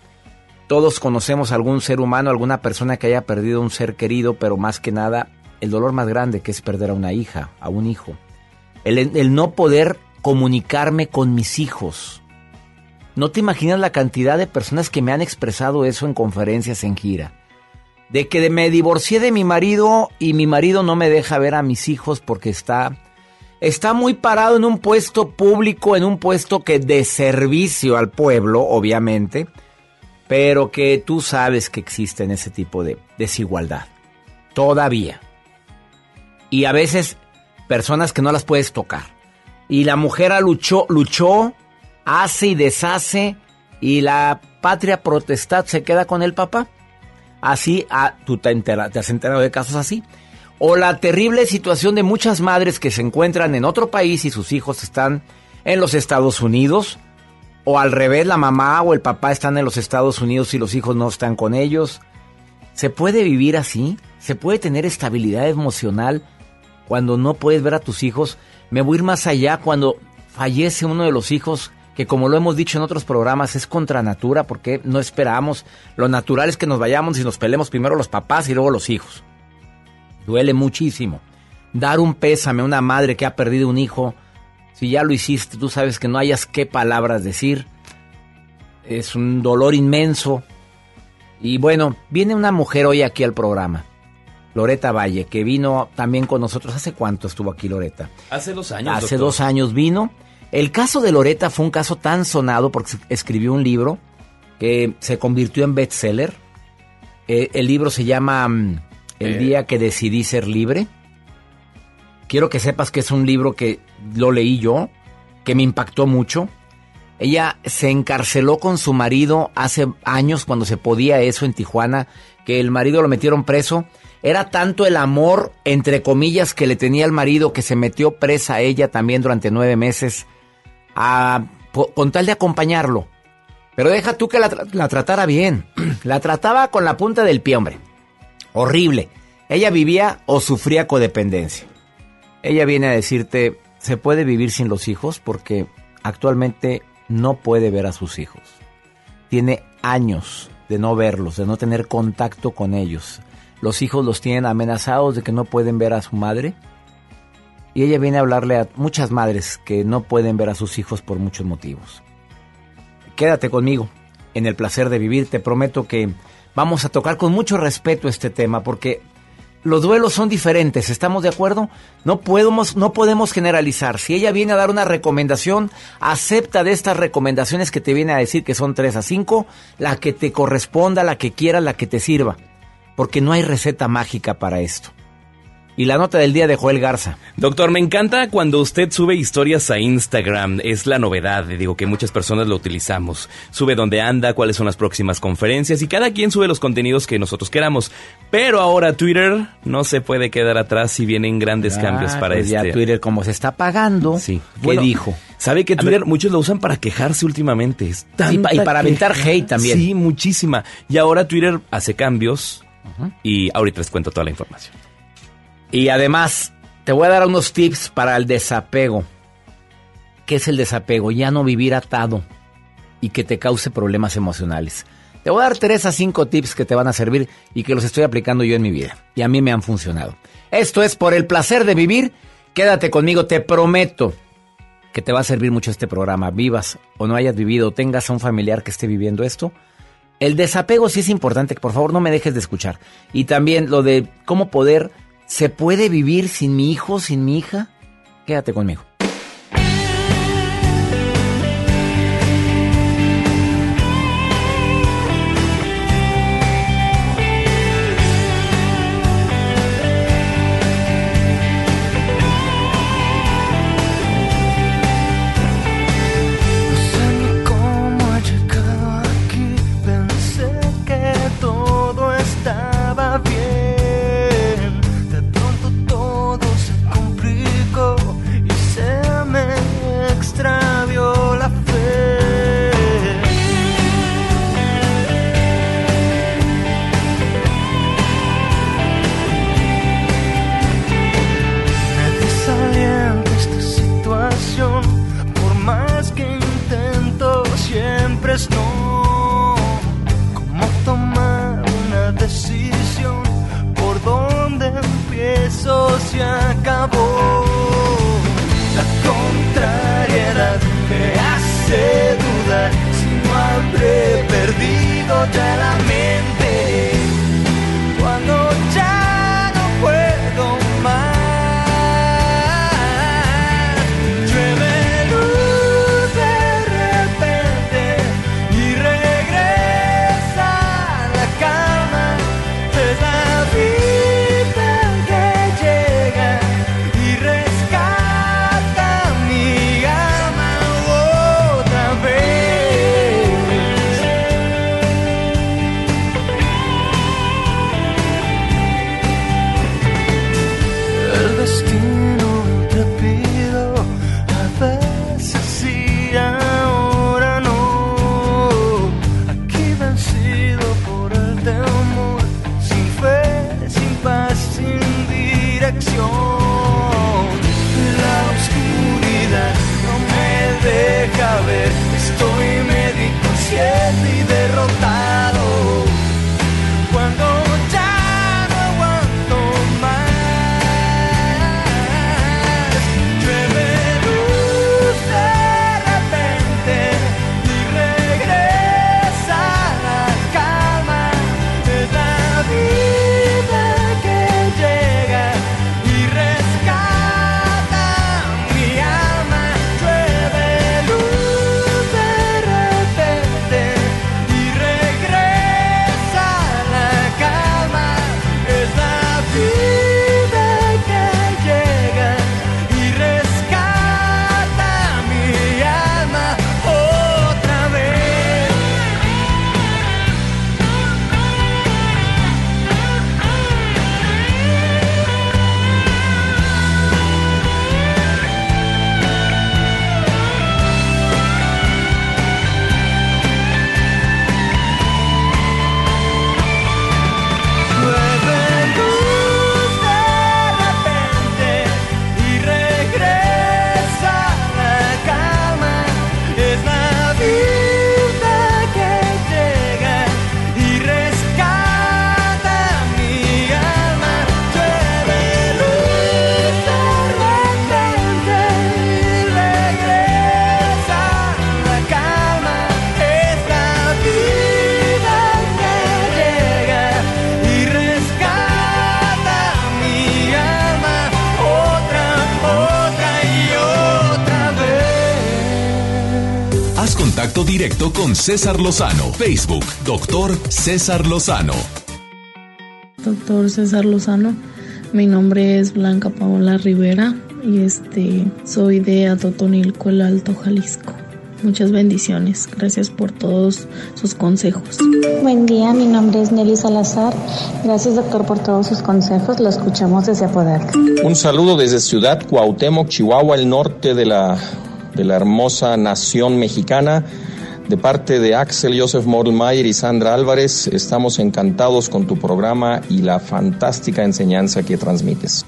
Todos conocemos algún ser humano, alguna persona que haya perdido un ser querido, pero más que nada el dolor más grande que es perder a una hija, a un hijo. El, el no poder comunicarme con mis hijos. No te imaginas la cantidad de personas que me han expresado eso en conferencias en gira. De que me divorcié de mi marido y mi marido no me deja ver a mis hijos porque está está muy parado en un puesto público, en un puesto que de servicio al pueblo, obviamente, pero que tú sabes que existe en ese tipo de desigualdad. Todavía. Y a veces personas que no las puedes tocar. Y la mujer luchó, luchó, hace y deshace, y la patria protestad se queda con el papá. Así, ah, tú te, te has enterado de casos así. O la terrible situación de muchas madres que se encuentran en otro país y sus hijos están en los Estados Unidos. O al revés, la mamá o el papá están en los Estados Unidos y los hijos no están con ellos. ¿Se puede vivir así? ¿Se puede tener estabilidad emocional cuando no puedes ver a tus hijos? Me voy a ir más allá cuando fallece uno de los hijos que como lo hemos dicho en otros programas es contra natura porque no esperamos. Lo natural es que nos vayamos y nos peleemos primero los papás y luego los hijos. Duele muchísimo. Dar un pésame a una madre que ha perdido un hijo, si ya lo hiciste, tú sabes que no hayas qué palabras decir. Es un dolor inmenso. Y bueno, viene una mujer hoy aquí al programa. Loreta Valle, que vino también con nosotros. ¿Hace cuánto estuvo aquí Loreta? Hace dos años. Hace dos años vino. El caso de Loreta fue un caso tan sonado porque escribió un libro que se convirtió en bestseller. Eh, el libro se llama mm, el Eh. día que decidí ser libre. Quiero que sepas que es un libro que lo leí yo, que me impactó mucho. Ella se encarceló con su marido hace años cuando se podía eso en Tijuana, que el marido lo metieron preso. Era tanto el amor, entre comillas, que le tenía al marido que se metió presa a ella también durante nueve meses, con tal de acompañarlo. Pero deja tú que la, la tratara bien. La trataba con la punta del pie, hombre. Horrible. Ella vivía o sufría codependencia. Ella viene a decirte, ¿se puede vivir sin los hijos? Porque actualmente no puede ver a sus hijos. Tiene años de no verlos, de no tener contacto con ellos. Los hijos los tienen amenazados de que no pueden ver a su madre. Y ella viene a hablarle a muchas madres que no pueden ver a sus hijos por muchos motivos. Quédate conmigo en el placer de vivir. Te prometo que vamos a tocar con mucho respeto este tema porque los duelos son diferentes, ¿estamos de acuerdo? No podemos, no podemos generalizar. Si ella viene a dar una recomendación, acepta de estas recomendaciones que te viene a decir que son tres a cinco, la que te corresponda, la que quiera, la que te sirva. Porque no hay receta mágica para esto. Y la nota del día de Joel Garza. Doctor, me encanta cuando usted sube historias a Instagram. Es la novedad, digo que muchas personas lo utilizamos. Sube dónde anda, cuáles son las próximas conferencias y cada quien sube los contenidos que nosotros queramos. Pero ahora Twitter no se puede quedar atrás si vienen grandes Ah, cambios para pues ya este. Twitter como se está pagando. Sí. ¿Qué Bueno, dijo? ¿Sabe que Twitter ver. muchos lo usan para quejarse últimamente? Es Sí, y para aventar hate también. Sí, muchísima. Y ahora Twitter hace cambios y ahorita les cuento toda la información. Y además, te voy a dar unos tips para el desapego. ¿Qué es el desapego? Ya no vivir atado y que te cause problemas emocionales. Te voy a dar tres a cinco tips que te van a servir y que los estoy aplicando yo en mi vida. Y a mí me han funcionado. Esto es por el placer de vivir. Quédate conmigo, te prometo que te va a servir mucho este programa. Vivas o no hayas vivido, tengas a un familiar que esté viviendo esto. El desapego sí es importante, por favor no me dejes de escuchar. Y también lo de cómo poder ¿Se puede vivir sin mi hijo, sin mi hija? Quédate conmigo. Con César Lozano. Facebook, doctor César Lozano. Doctor César Lozano, mi nombre es Blanca Paola Rivera y este soy de Atotonilco, el Alto Jalisco. Muchas bendiciones. Gracias por todos sus consejos. Buen día, mi nombre es Nelly Salazar. Gracias doctor por todos sus consejos. Lo escuchamos desde Apodaca. Un saludo desde Ciudad Cuauhtémoc, Chihuahua, el norte de la, de la hermosa nación mexicana. De parte de Axel Joseph Morlmayer y Sandra Álvarez, estamos encantados con tu programa y la fantástica enseñanza que transmites.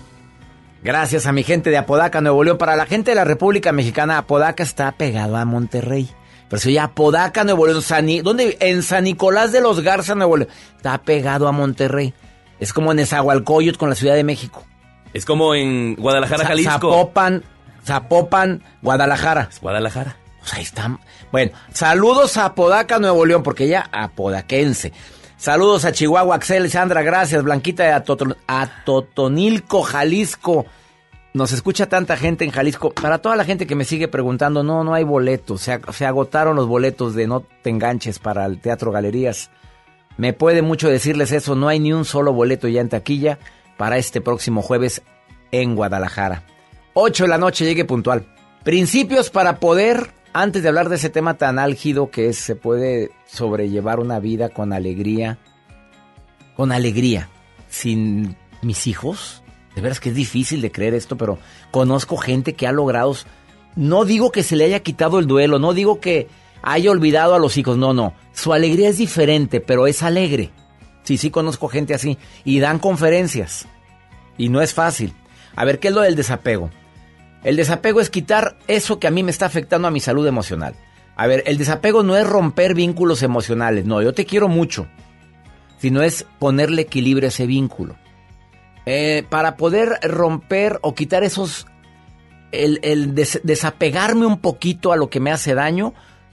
Gracias a mi gente de Apodaca, Nuevo León. Para la gente de la República Mexicana, Apodaca está pegado a Monterrey. Pero si oye Apodaca, Nuevo León, San, ¿dónde? En San Nicolás de los Garza, Nuevo León. Está pegado a Monterrey. Es como en Esahualcoyot con la Ciudad de México. Es como en Guadalajara, Jalisco. Zapopan, Zapopan, Guadalajara. Guadalajara. Pues ahí está. Bueno, saludos a Apodaca, Nuevo León, porque ella apodaquense. Saludos a Chihuahua, Axel Sandra, gracias. Blanquita de Atoton- Atotonilco, Jalisco. Nos escucha tanta gente en Jalisco. Para toda la gente que me sigue preguntando, no, no hay boletos. Se, se agotaron los boletos de No Te Enganches para el Teatro Galerías. Me puede mucho decirles eso, no hay ni un solo boleto ya en taquilla para este próximo jueves en Guadalajara. 8 de la noche, llegue puntual. Principios para poder, antes de hablar de ese tema tan álgido que es, se puede sobrellevar una vida con alegría, con alegría, sin mis hijos. De veras que es difícil de creer esto, pero conozco gente que ha logrado, no digo que se le haya quitado el duelo, no digo que haya olvidado a los hijos, no, no, su alegría es diferente, pero es alegre. Sí, sí conozco gente así y dan conferencias y no es fácil. A ver, ¿qué es lo del desapego? El desapego es quitar eso que a mí me está afectando a mi salud emocional. A ver, el desapego no es romper vínculos emocionales, no, yo te quiero mucho, sino es ponerle equilibrio a ese vínculo. Eh, para poder romper o quitar esos, el, el des- desapegarme un poquito a lo que me hace daño,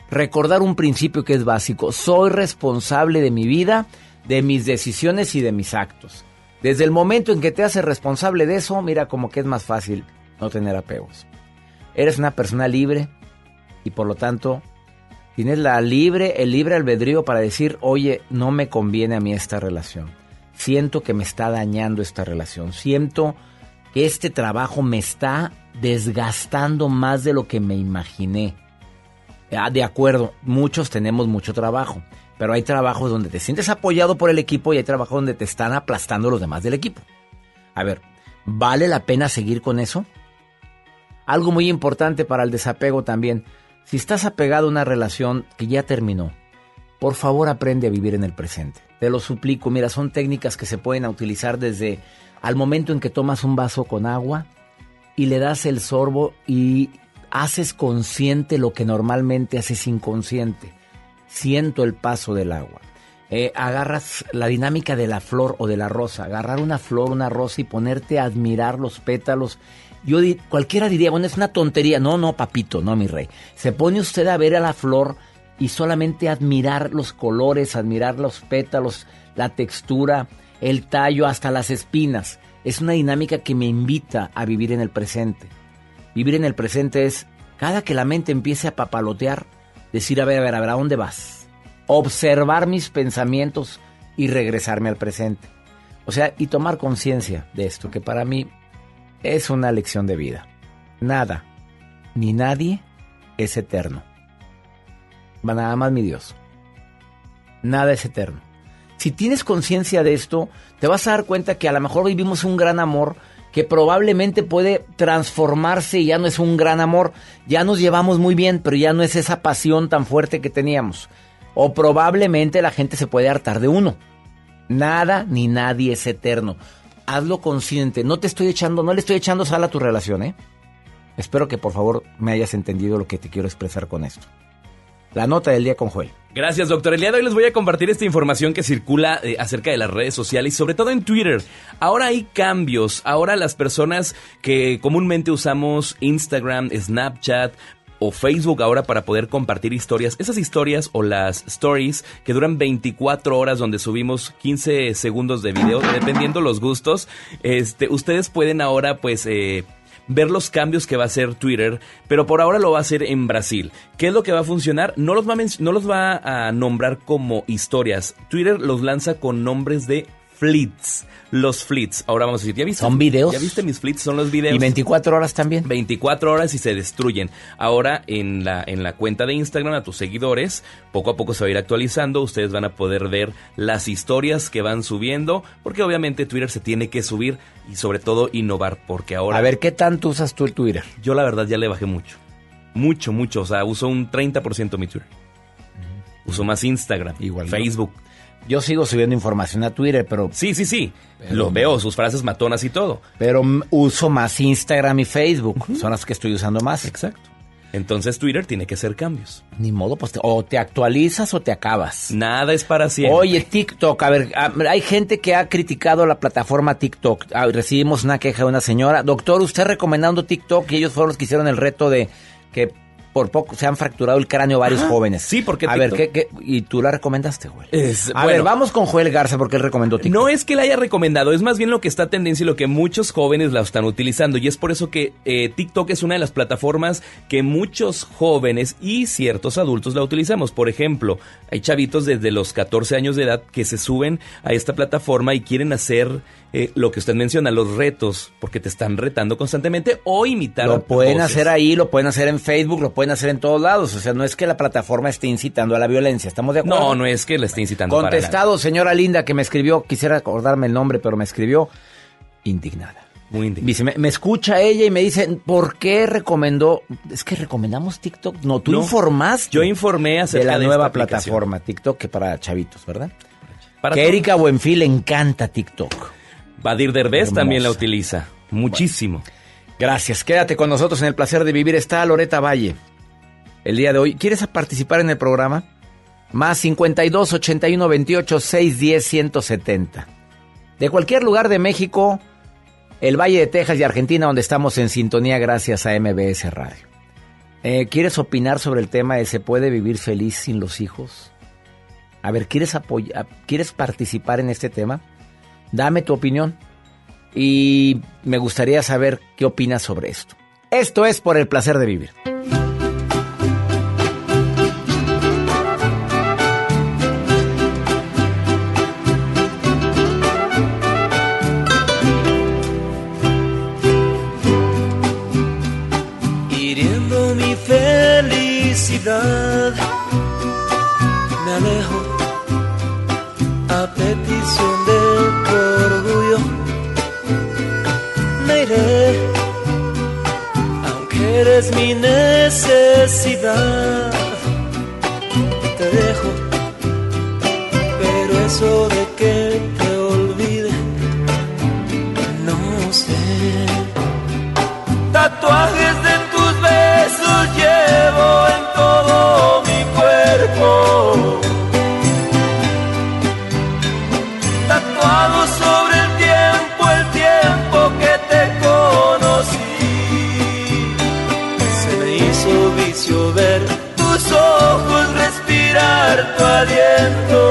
recordar un principio que es básico, soy responsable de mi vida, de mis decisiones y de mis actos. Desde el momento en que te haces responsable de eso, mira como que es más fácil no tener apegos. Eres una persona libre y por lo tanto tienes la libre, el libre albedrío para decir, oye, no me conviene a mí esta relación. Siento que me está dañando esta relación. Siento que este trabajo me está desgastando más de lo que me imaginé. Ah, de acuerdo, muchos tenemos mucho trabajo, pero hay trabajos donde te sientes apoyado por el equipo y hay trabajos donde te están aplastando los demás del equipo. A ver, ¿vale la pena seguir con eso? Algo muy importante para el desapego también. Si estás apegado a una relación que ya terminó, por favor aprende a vivir en el presente. Te lo suplico, mira, son técnicas que se pueden utilizar desde al momento en que tomas un vaso con agua y le das el sorbo y haces consciente lo que normalmente haces inconsciente. Siento el paso del agua. Eh, agarras la dinámica de la flor o de la rosa, agarrar una flor, una rosa y ponerte a admirar los pétalos. Yo di- cualquiera diría, bueno, es una tontería. No, no, papito, no, mi rey. Se pone usted a ver a la flor y solamente admirar los colores, admirar los pétalos, la textura, el tallo, hasta las espinas. Es una dinámica que me invita a vivir en el presente. Vivir en el presente es, cada que la mente empiece a papalotear, decir, a ver, a ver, a ver, ¿a dónde vas? Observar mis pensamientos y regresarme al presente. O sea, y tomar conciencia de esto, que para mí es una lección de vida. Nada, ni nadie es eterno. Nada más mi Dios. Nada es eterno. Si tienes conciencia de esto, te vas a dar cuenta que a lo mejor vivimos un gran amor que probablemente puede transformarse y ya no es un gran amor. Ya nos llevamos muy bien, pero ya no es esa pasión tan fuerte que teníamos. O probablemente la gente se puede hartar de uno. Nada ni nadie es eterno. Hazlo consciente. No te estoy echando, no le estoy echando sal a tu relación, ¿eh? Espero que por favor me hayas entendido lo que te quiero expresar con esto. La nota del día con Joel. Gracias, doctor. El día de hoy les voy a compartir esta información que circula eh, acerca de las redes sociales y sobre todo en Twitter. Ahora hay cambios. Ahora las personas que comúnmente usamos Instagram, Snapchat, Facebook ahora para poder compartir historias. Esas historias o las stories que duran 24 horas donde subimos 15 segundos de video, dependiendo los gustos. Este, ustedes pueden ahora pues eh, ver los cambios que va a hacer Twitter, pero por ahora lo va a hacer en Brasil. ¿Qué es lo que va a funcionar? No los va a, no los va a nombrar como historias. Twitter los lanza con nombres de fleets. Los fleets. Ahora vamos a decir, ¿ya viste? ¿Son videos? ¿Ya viste mis fleets? Son los videos. ¿Y 24 horas también? 24 horas y se destruyen. Ahora en la, en la cuenta de Instagram a tus seguidores, poco a poco se va a ir actualizando, ustedes van a poder ver las historias que van subiendo, porque obviamente Twitter se tiene que subir y sobre todo innovar, porque ahora... A ver, ¿qué tanto usas tú el Twitter? Yo la verdad ya le bajé mucho. Mucho, mucho. O sea, uso un 30% mi Twitter. Uso más Instagram, Igual. Facebook. Yo sigo subiendo información a Twitter, pero... Sí, sí, sí. Pero- Lo veo, sus frases matonas y todo. Pero uso más Instagram y Facebook. Son las que estoy usando más. Exacto. Entonces Twitter tiene que hacer cambios. Ni modo, pues te- o te actualizas o te acabas. Nada es para siempre. Oye, TikTok, a ver, a- hay gente que ha criticado la plataforma TikTok. Ah, recibimos una queja de una señora. Doctor, usted recomendando TikTok y ellos fueron los que hicieron el reto de que por poco se han fracturado el cráneo varios jóvenes. Sí, porque A ver, ¿qué, qué? y tú la recomendaste, Joel? Es- a bueno. ver, vamos con Joel Garza porque él recomendó TikTok. No es que la haya recomendado, es más bien lo que está a tendencia y lo que muchos jóvenes la están utilizando. Y es por eso que eh, TikTok es una de las plataformas que muchos jóvenes y ciertos adultos la utilizamos. Por ejemplo, hay chavitos desde los 14 años de edad que se suben a esta plataforma y quieren hacer eh, lo que usted menciona, los retos, porque te están retando constantemente o imitar. Lo pueden voces. hacer ahí, lo pueden hacer en Facebook, lo pueden hacer en todos lados. O sea, no es que la plataforma esté incitando a la violencia. ¿Estamos de acuerdo? No, no es que la esté incitando para nada. Contestado, señora Linda, que me escribió, quisiera acordarme el nombre, pero me escribió indignada. Muy indignada. Dice, me, me escucha ella y me dice, ¿por qué recomendó? Es que recomendamos TikTok. No, tú No, informaste. yo informé de acerca la de nueva esta plataforma TikTok que para chavitos, ¿verdad? Para que todos. Erika Buenfil encanta TikTok. Badir Derbez Hermosa. también la utiliza. Muchísimo. Gracias. Quédate con nosotros en el placer de vivir. Está Loreta Valle. El día de hoy. ¿Quieres participar en el programa? Más 52 81 28 610 170. De cualquier lugar de México, el Valle de Texas y Argentina, donde estamos en sintonía gracias a MBS Radio. Eh, ¿Quieres opinar sobre el tema de se puede vivir feliz sin los hijos? A ver, ¿quieres, apoyar, ¿quieres participar en este tema? Dame tu opinión y me gustaría saber qué opinas sobre esto. Esto es por el placer de vivir. Me alejo a petición de orgullo. Me iré, aunque eres mi necesidad. Te dejo, pero eso de que te olvide, no sé. Tatuajes de aliento.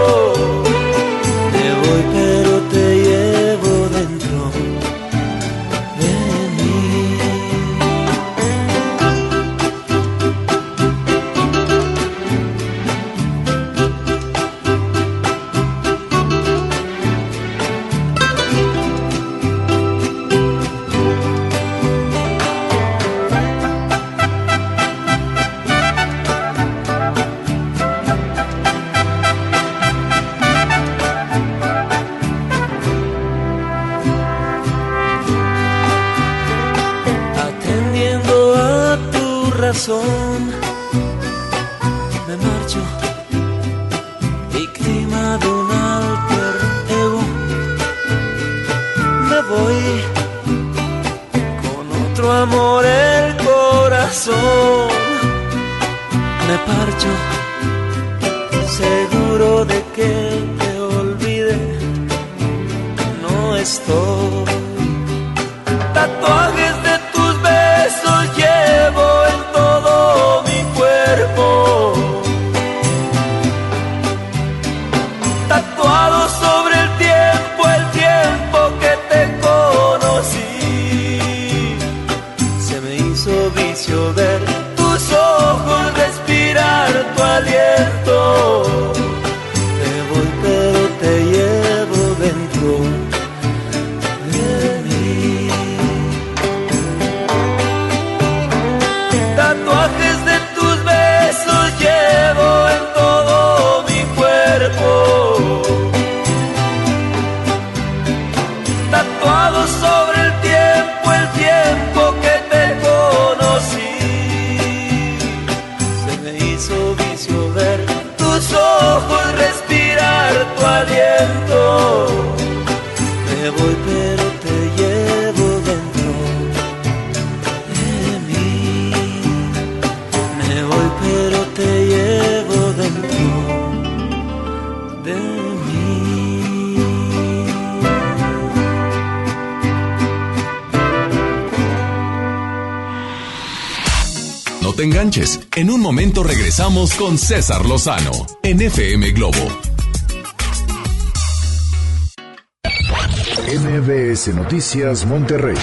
Con César Lozano en FM Globo. MBS Noticias Monterrey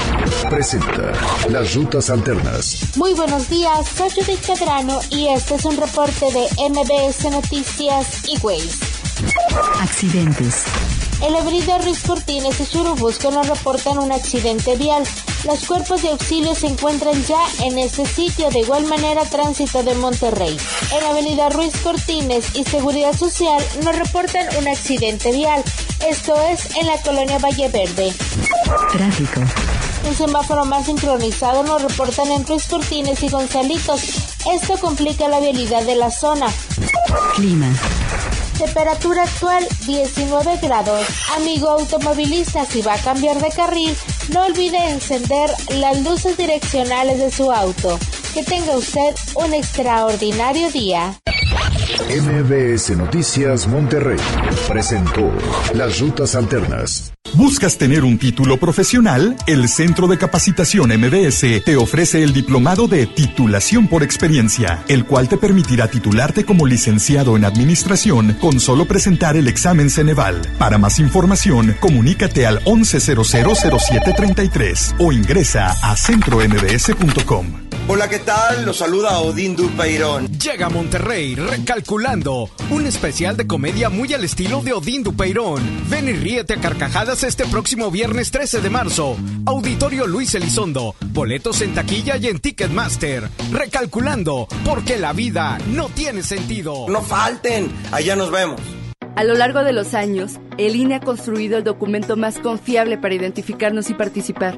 presenta Las Rutas Alternas. Muy buenos días, soy Judith Cadrano y este es un reporte de MBS Noticias y Ways. Accidentes. El avenida Ruiz Cortines y Churubusco nos reportan un accidente vial. Los cuerpos de auxilio se encuentran ya en ese sitio, de igual manera tránsito de Monterrey. En la avenida Ruiz Cortines y Seguridad Social nos reportan un accidente vial. Esto es en la colonia Valle Verde. Tráfico. Un semáforo más sincronizado nos reportan en Ruiz Cortines y Gonzalitos. Esto complica la vialidad de la zona. Clima. Temperatura actual 19 grados. Amigo automovilista, si va a cambiar de carril, no olvide encender las luces direccionales de su auto. Que tenga usted un extraordinario día. MBS Noticias Monterrey presentó Las Rutas Alternas. ¿Buscas tener un título profesional? El Centro de Capacitación MBS te ofrece el diplomado de titulación por experiencia, el cual te permitirá titularte como licenciado en administración con solo presentar el examen Ceneval. Para más información, comunícate al 11000733 o ingresa a centrombs.com. Hola, ¿qué tal? Los saluda Odín Dupeirón. Llega a Monterrey recalculando un especial de comedia muy al estilo de Odín Dupeirón. Ven y ríete a carcajadas este próximo viernes 13 de marzo. Auditorio Luis Elizondo. Boletos en taquilla y en Ticketmaster. Recalculando, porque la vida no tiene sentido. No falten, allá nos vemos. A lo largo de los años, el INE ha construido el documento más confiable para identificarnos y participar.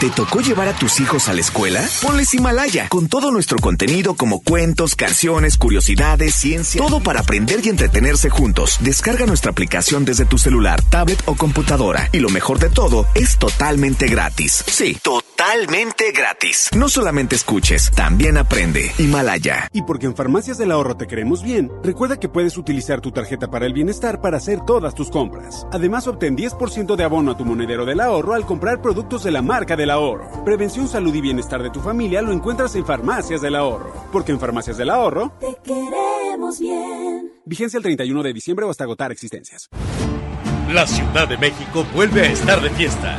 ¿Te tocó llevar a tus hijos a la escuela? Ponles Himalaya, con todo nuestro contenido como cuentos, canciones, curiosidades, ciencia, todo para aprender y entretenerse juntos. Descarga nuestra aplicación desde tu celular, tablet o computadora. Y lo mejor de todo, es totalmente gratis. Sí, totalmente gratis. No solamente escuches, también aprende. Himalaya. Y porque en Farmacias del Ahorro te queremos bien, recuerda que puedes utilizar tu tarjeta para el bienestar para hacer todas tus compras. Además, obtén 10% de abono a tu monedero del ahorro al comprar productos de la marca del ahorro. Prevención, salud y bienestar de tu familia lo encuentras en Farmacias del Ahorro. Porque en Farmacias del Ahorro te queremos bien. Vigencia el 31 de diciembre o hasta agotar existencias. La Ciudad de México vuelve a estar de fiesta.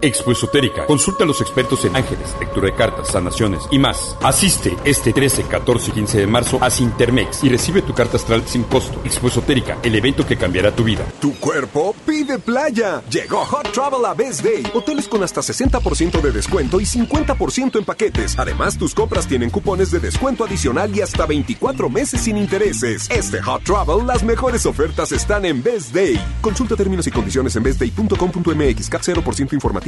Expo Esotérica. Consulta a los expertos en ángeles, lectura de cartas, sanaciones y más. Asiste este 13, 14 y 15 de marzo a Sintermex y recibe tu carta astral sin costo. Expo Esotérica, el evento que cambiará tu vida. Tu cuerpo pide playa. Llegó Hot Travel a Best Day. Hoteles con hasta 60% de descuento y 50% en paquetes. Además, tus compras tienen cupones de descuento adicional y hasta 24 meses sin intereses. Este Hot Travel, las mejores ofertas están en Best Day. Consulta términos y condiciones en bestday.com.mx. CAT 0% informativo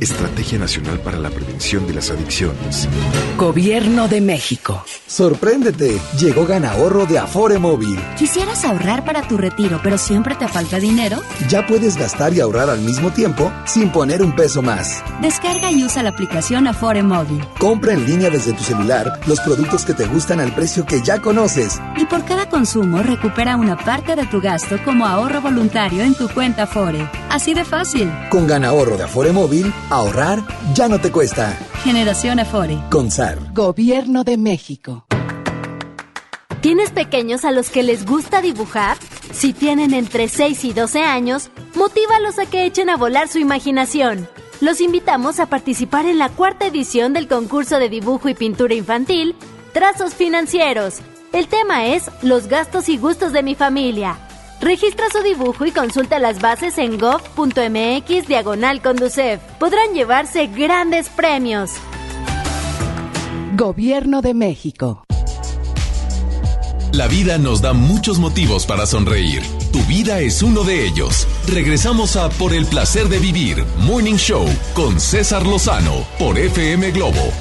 Estrategia Nacional para la Prevención de las Adicciones. Gobierno de México. Sorpréndete, llegó Ganahorro de Afore Móvil. ¿Quisieras ahorrar para tu retiro, pero siempre te falta dinero? Ya puedes gastar y ahorrar al mismo tiempo sin poner un peso más. Descarga y usa la aplicación Afore Móvil. Compra en línea desde tu celular los productos que te gustan al precio que ya conoces. Y por cada consumo recupera una parte de tu gasto como ahorro voluntario en tu cuenta Afore. Así de fácil. Con Ganahorro de Afore Móvil, ahorrar ya no te cuesta. Generación Afore. Consar. Gobierno de México. ¿Tienes pequeños a los que les gusta dibujar? Si tienen entre 6 y 12 años, motívalos a que echen a volar su imaginación. Los invitamos a participar en la cuarta edición del concurso de dibujo y pintura infantil Trazos Financieros. El tema es Los gastos y gustos de mi familia. Registra su dibujo y consulta las bases en gov.mx diagonal conducef. Podrán llevarse grandes premios. Gobierno de México. La vida nos da muchos motivos para sonreír. Tu vida es uno de ellos. Regresamos a Por el placer de vivir, Morning Show, con César Lozano, por FM Globo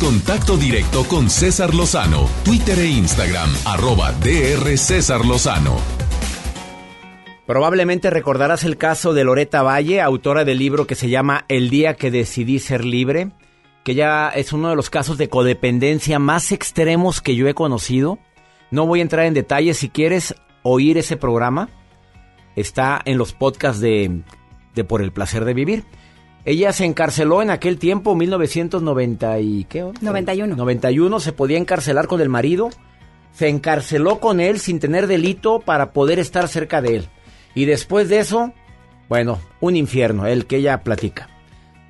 contacto directo con César Lozano, Twitter e Instagram, arroba DR César Lozano. Probablemente recordarás el caso de Loreta Valle, autora del libro que se llama El día que decidí ser libre, que ya es uno de los casos de codependencia más extremos que yo he conocido. No voy a entrar en detalles, si quieres oír ese programa, está en los podcasts de, de Por el Placer de Vivir. Ella se encarceló en aquel tiempo, 1990 y ¿qué? 91. 91 se podía encarcelar con el marido. Se encarceló con él sin tener delito para poder estar cerca de él. Y después de eso, bueno, un infierno, el que ella platica.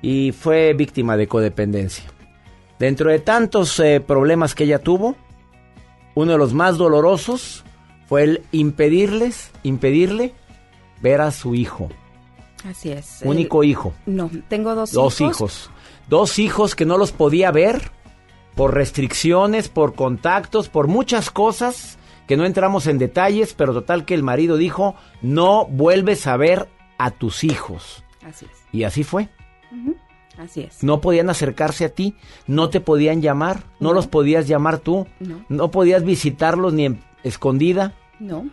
Y fue víctima de codependencia. Dentro de tantos eh, problemas que ella tuvo, uno de los más dolorosos fue el impedirles, impedirle ver a su hijo. Así es. Único hijo. No, tengo dos, dos hijos. Dos hijos que no los podía ver por restricciones, por contactos, por muchas cosas que no entramos en detalles, pero total que el marido dijo, no vuelves a ver a tus hijos. Así es. Y así fue. Así es. No podían acercarse a ti, no te podían llamar, no, los podías llamar tú, no. no podías visitarlos ni en escondida. No.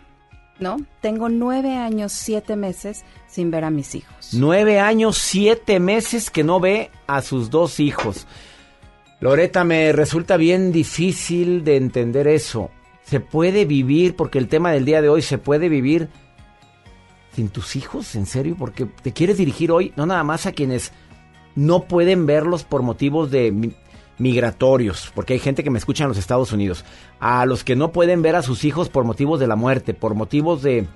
No, tengo nueve años, siete meses sin ver a mis hijos. Nueve años, siete meses que no ve a sus dos hijos. Loreta, me resulta bien difícil de entender eso. ¿Se puede vivir, porque el tema del día de hoy, se puede vivir sin tus hijos? ¿En serio? Porque te quieres dirigir hoy no nada más a quienes no pueden verlos por motivos de migratorios, porque hay gente que me escucha en los Estados Unidos, a los que no pueden ver a sus hijos por motivos de la muerte, por motivos de,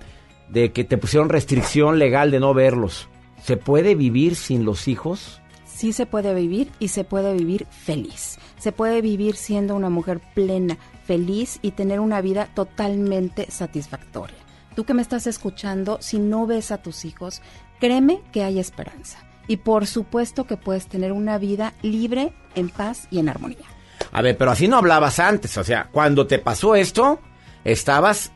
de que te pusieron restricción legal de no verlos. ¿Se puede vivir sin los hijos? Sí se puede vivir y se puede vivir feliz. Se puede vivir siendo una mujer plena, feliz y tener una vida totalmente satisfactoria. Tú que me estás escuchando, si no ves a tus hijos, créeme que hay esperanza. Y por supuesto que puedes tener una vida libre, en paz y en armonía. A ver, pero así no hablabas antes. O sea, cuando te pasó esto, estabas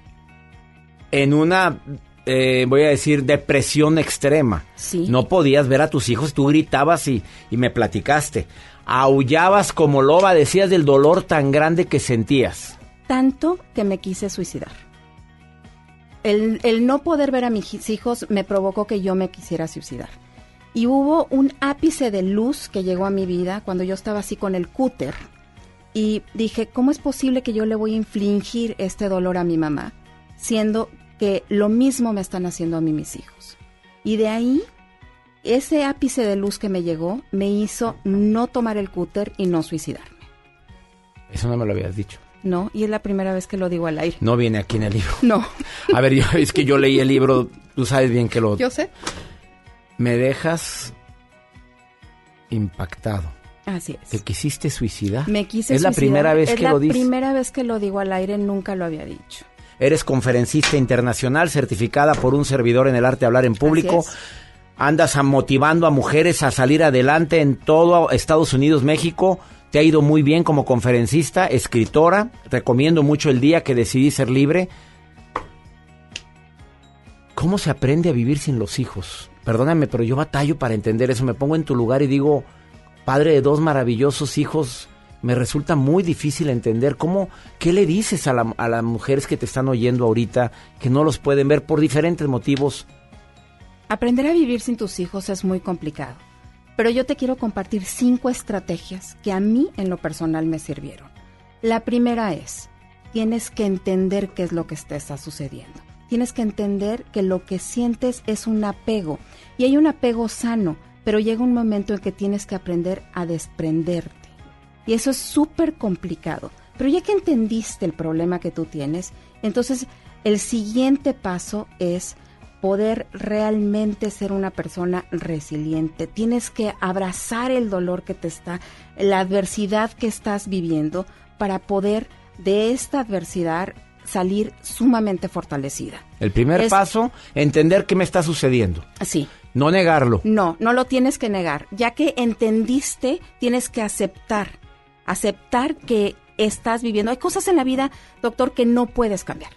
en una, eh, voy a decir, depresión extrema. Sí. No podías ver a tus hijos, tú gritabas y, y me platicaste. Aullabas como loba, decías del dolor tan grande que sentías. Tanto que me quise suicidar. El, el no poder ver a mis hijos me provocó que yo me quisiera suicidar. Y hubo un ápice de luz que llegó a mi vida cuando yo estaba así con el cúter. Y dije, ¿cómo es posible que yo le voy a infligir este dolor a mi mamá? Siendo que lo mismo me están haciendo a mí mis hijos. Y de ahí, ese ápice de luz que me llegó me hizo no tomar el cúter y no suicidarme. Eso no me lo habías dicho. No, y es la primera vez que lo digo al aire. No viene aquí en el libro. No. A ver, yo, es que yo leí el libro, tú sabes bien que lo... Yo sé. Me dejas impactado. Así es. ¿Te quisiste suicidar? Me quise Es la primera vez Es que la lo dices. primera vez que lo digo al aire, nunca lo había dicho. Eres conferencista internacional certificada por un servidor en el arte de hablar en público. Es. Andas a- motivando a mujeres a salir adelante en todo Estados Unidos, México. Te ha ido muy bien como conferencista, escritora. Recomiendo mucho el día que decidí ser libre. ¿Cómo se aprende a vivir sin los hijos? Perdóname, pero yo batallo para entender eso. Me pongo en tu lugar y digo, padre de dos maravillosos hijos, me resulta muy difícil entender cómo, ¿qué le dices a, a las mujeres que te están oyendo ahorita, que no los pueden ver por diferentes motivos? Aprender a vivir sin tus hijos es muy complicado, pero yo te quiero compartir cinco estrategias que a mí en lo personal me sirvieron. La primera es, tienes que entender qué es lo que te está sucediendo. Tienes que entender que lo que sientes es un apego y hay un apego sano, pero llega un momento en que tienes que aprender a desprenderte. Y eso es súper complicado. Pero ya que entendiste el problema que tú tienes, entonces el siguiente paso es poder realmente ser una persona resiliente. Tienes que abrazar el dolor que te está, la adversidad que estás viviendo para poder de esta adversidad salir sumamente fortalecida. El primer Es- paso, entender qué me está sucediendo. Sí. No negarlo. No, no lo tienes que negar. Ya que entendiste, tienes que aceptar. Aceptar que estás viviendo. Hay cosas en la vida, doctor, que no puedes cambiar.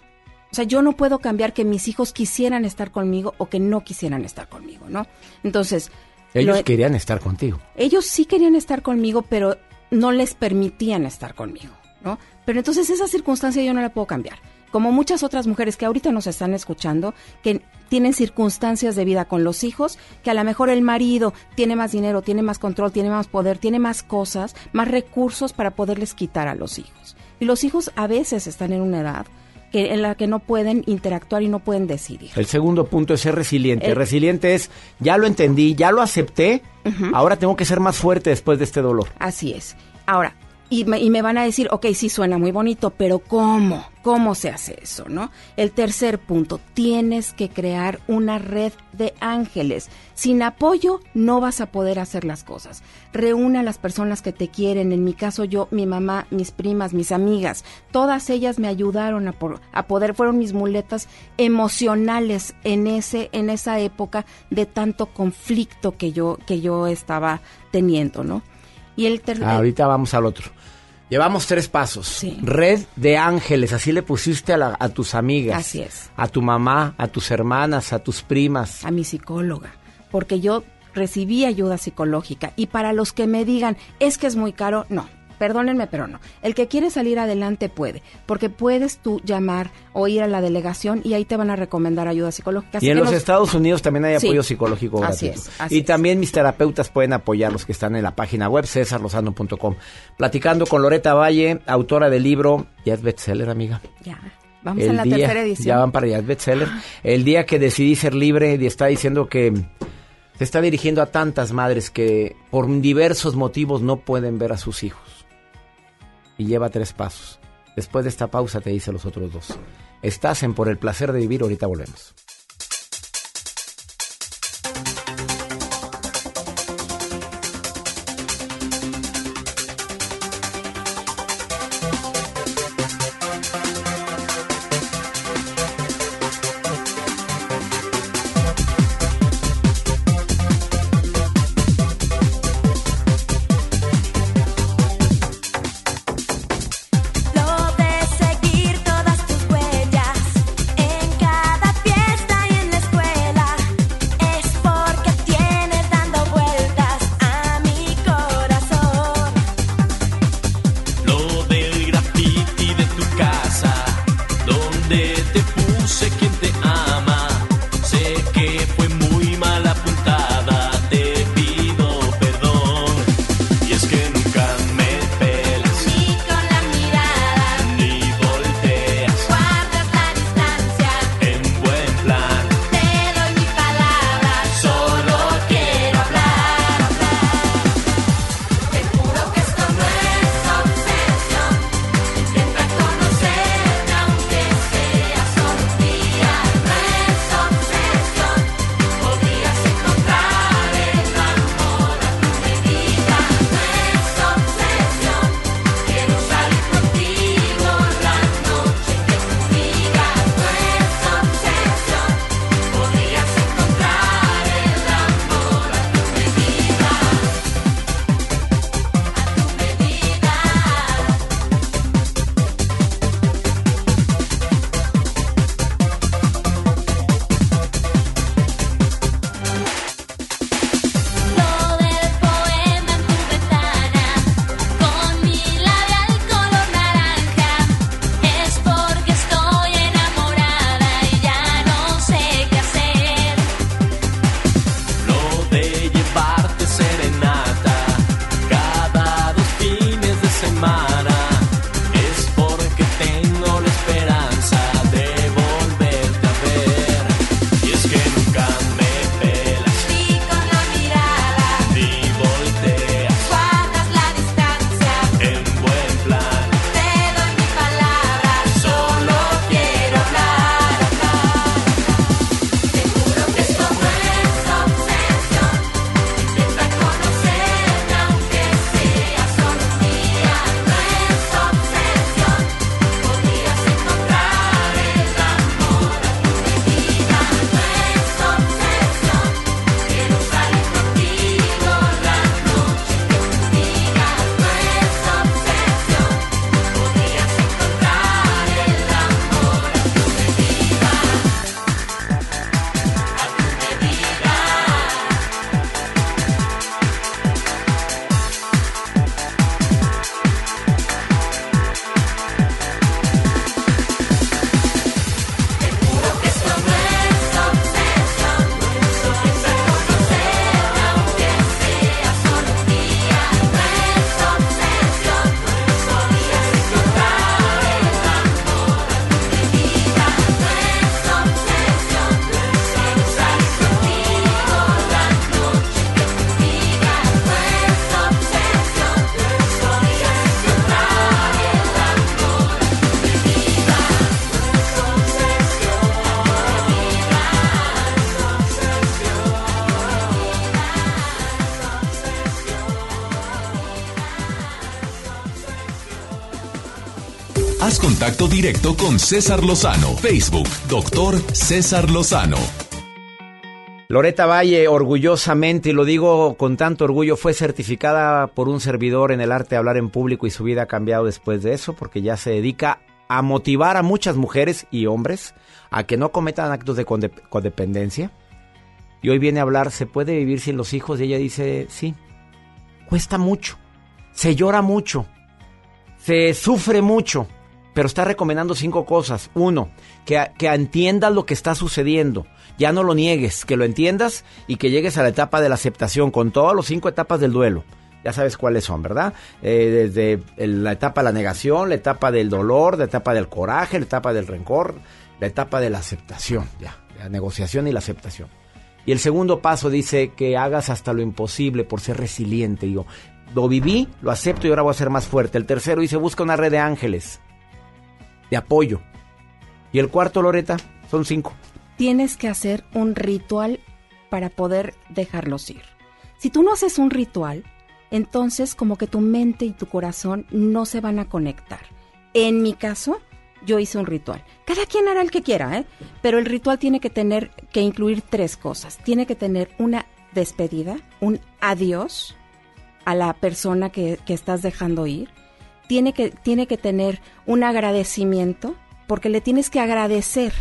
O sea, yo no puedo cambiar que mis hijos quisieran estar conmigo o que no quisieran estar conmigo, ¿no? Entonces, Ellos lo- querían estar contigo. ellos sí querían estar conmigo, pero no les permitían estar conmigo, ¿no? Pero entonces esa circunstancia yo no la puedo cambiar. Como muchas otras mujeres que ahorita nos están escuchando, que tienen circunstancias de vida con los hijos, que a lo mejor el marido tiene más dinero, tiene más control, tiene más poder, tiene más cosas, más recursos para poderles quitar a los hijos. Y los hijos a veces están en una edad que, en la que no pueden interactuar y no pueden decidir. El segundo punto es ser resiliente. El- resiliente es, ya lo entendí, ya lo acepté, ahora tengo que ser más fuerte después de este dolor. Así es. Ahora, y me, y me van a decir, ok, sí suena muy bonito, pero ¿cómo? ¿Cómo se hace eso, no? El tercer punto, tienes que crear una red de ángeles. Sin apoyo no vas a poder hacer las cosas. Reúne a las personas que te quieren. En mi caso yo, mi mamá, mis primas, mis amigas, todas ellas me ayudaron a, por- a poder, fueron mis muletas emocionales en ese, en esa época de tanto conflicto que yo, que yo estaba teniendo, ¿no? Y el ter- Ah, ahorita vamos al otro. Llevamos tres pasos. Red de ángeles, así le pusiste a, la- a tus amigas. Así es. A tu mamá, a tus hermanas, a tus primas. a mi psicóloga, porque yo recibí ayuda psicológica y para los que me digan, es que es muy caro, no. Perdónenme, pero no. El que quiere salir adelante puede, porque puedes tú llamar o ir a la delegación y ahí te van a recomendar ayuda psicológica. Así y en los Estados Unidos también hay Sí. apoyo psicológico Así gratuito. es, así y es. también mis terapeutas pueden apoyar los que están en la página web cesarlosano.com. Platicando con Loreta Valle, autora del libro, ya es bestseller, amiga. Ya, vamos El a la día- tercera edición. Ya van para allá, es bestseller. El día que decidí ser libre y está diciendo que Se está dirigiendo a tantas madres que por diversos motivos no pueden ver a sus hijos. Y lleva tres pasos. Después de esta pausa te dice los otros dos. Estás en Por el placer de vivir, ahorita volvemos. Contacto directo con César Lozano. Facebook, doctor César Lozano. Loreta Valle, orgullosamente, y lo digo con tanto orgullo, fue certificada por un servidor en el arte de hablar en público y su vida ha cambiado después de eso, porque ya se dedica a motivar a muchas mujeres y hombres a que no cometan actos de codependencia. Y hoy viene a hablar, ¿se puede vivir sin los hijos? Y ella dice, sí, cuesta mucho, se llora mucho, se sufre mucho, pero está recomendando cinco cosas. Uno, que, que entiendas lo que está sucediendo. Ya no lo niegues, que lo entiendas y que llegues a la etapa de la aceptación con todas las cinco etapas del duelo. Ya sabes cuáles son, ¿verdad? Eh, desde la etapa de la negación, la etapa del dolor, la etapa del coraje, la etapa del rencor, la etapa de la aceptación, ya, la negociación y la aceptación. Y el segundo paso dice que hagas hasta lo imposible por ser resiliente. Digo, lo viví, lo acepto y ahora voy a ser más fuerte. El tercero dice, busca una red de ángeles, de apoyo. Y el cuarto, Loreta, son cinco. Tienes que hacer un ritual para poder dejarlos ir. Si tú no haces un ritual, entonces como que tu mente y tu corazón no se van a conectar. En mi caso, yo hice un ritual. Cada quien hará el que quiera, ¿eh? Pero el ritual tiene que tener, que incluir tres cosas. Tiene que tener una despedida, un adiós a la persona que, que estás dejando ir. Tiene que, tiene que tener un agradecimiento, porque le tienes que agradecer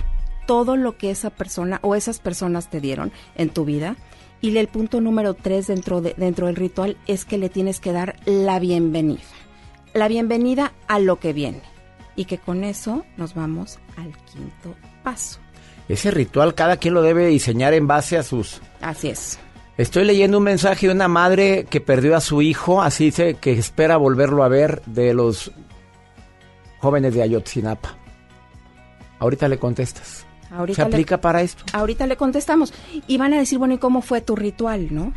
todo lo que esa persona o esas personas te dieron en tu vida. Y el punto número tres dentro, de, dentro del ritual es que le tienes que dar la bienvenida. La bienvenida a lo que viene. Y que con eso nos vamos al quinto paso. Ese ritual cada quien lo debe diseñar en base a sus... Así es. Estoy leyendo un mensaje de una madre que perdió a su hijo, así dice que espera volverlo a ver de los jóvenes de Ayotzinapa. Ahorita le contestas. Ahorita ¿Se le- aplica para esto? Ahorita le contestamos. Y van a decir, bueno, ¿y cómo fue tu ritual, no?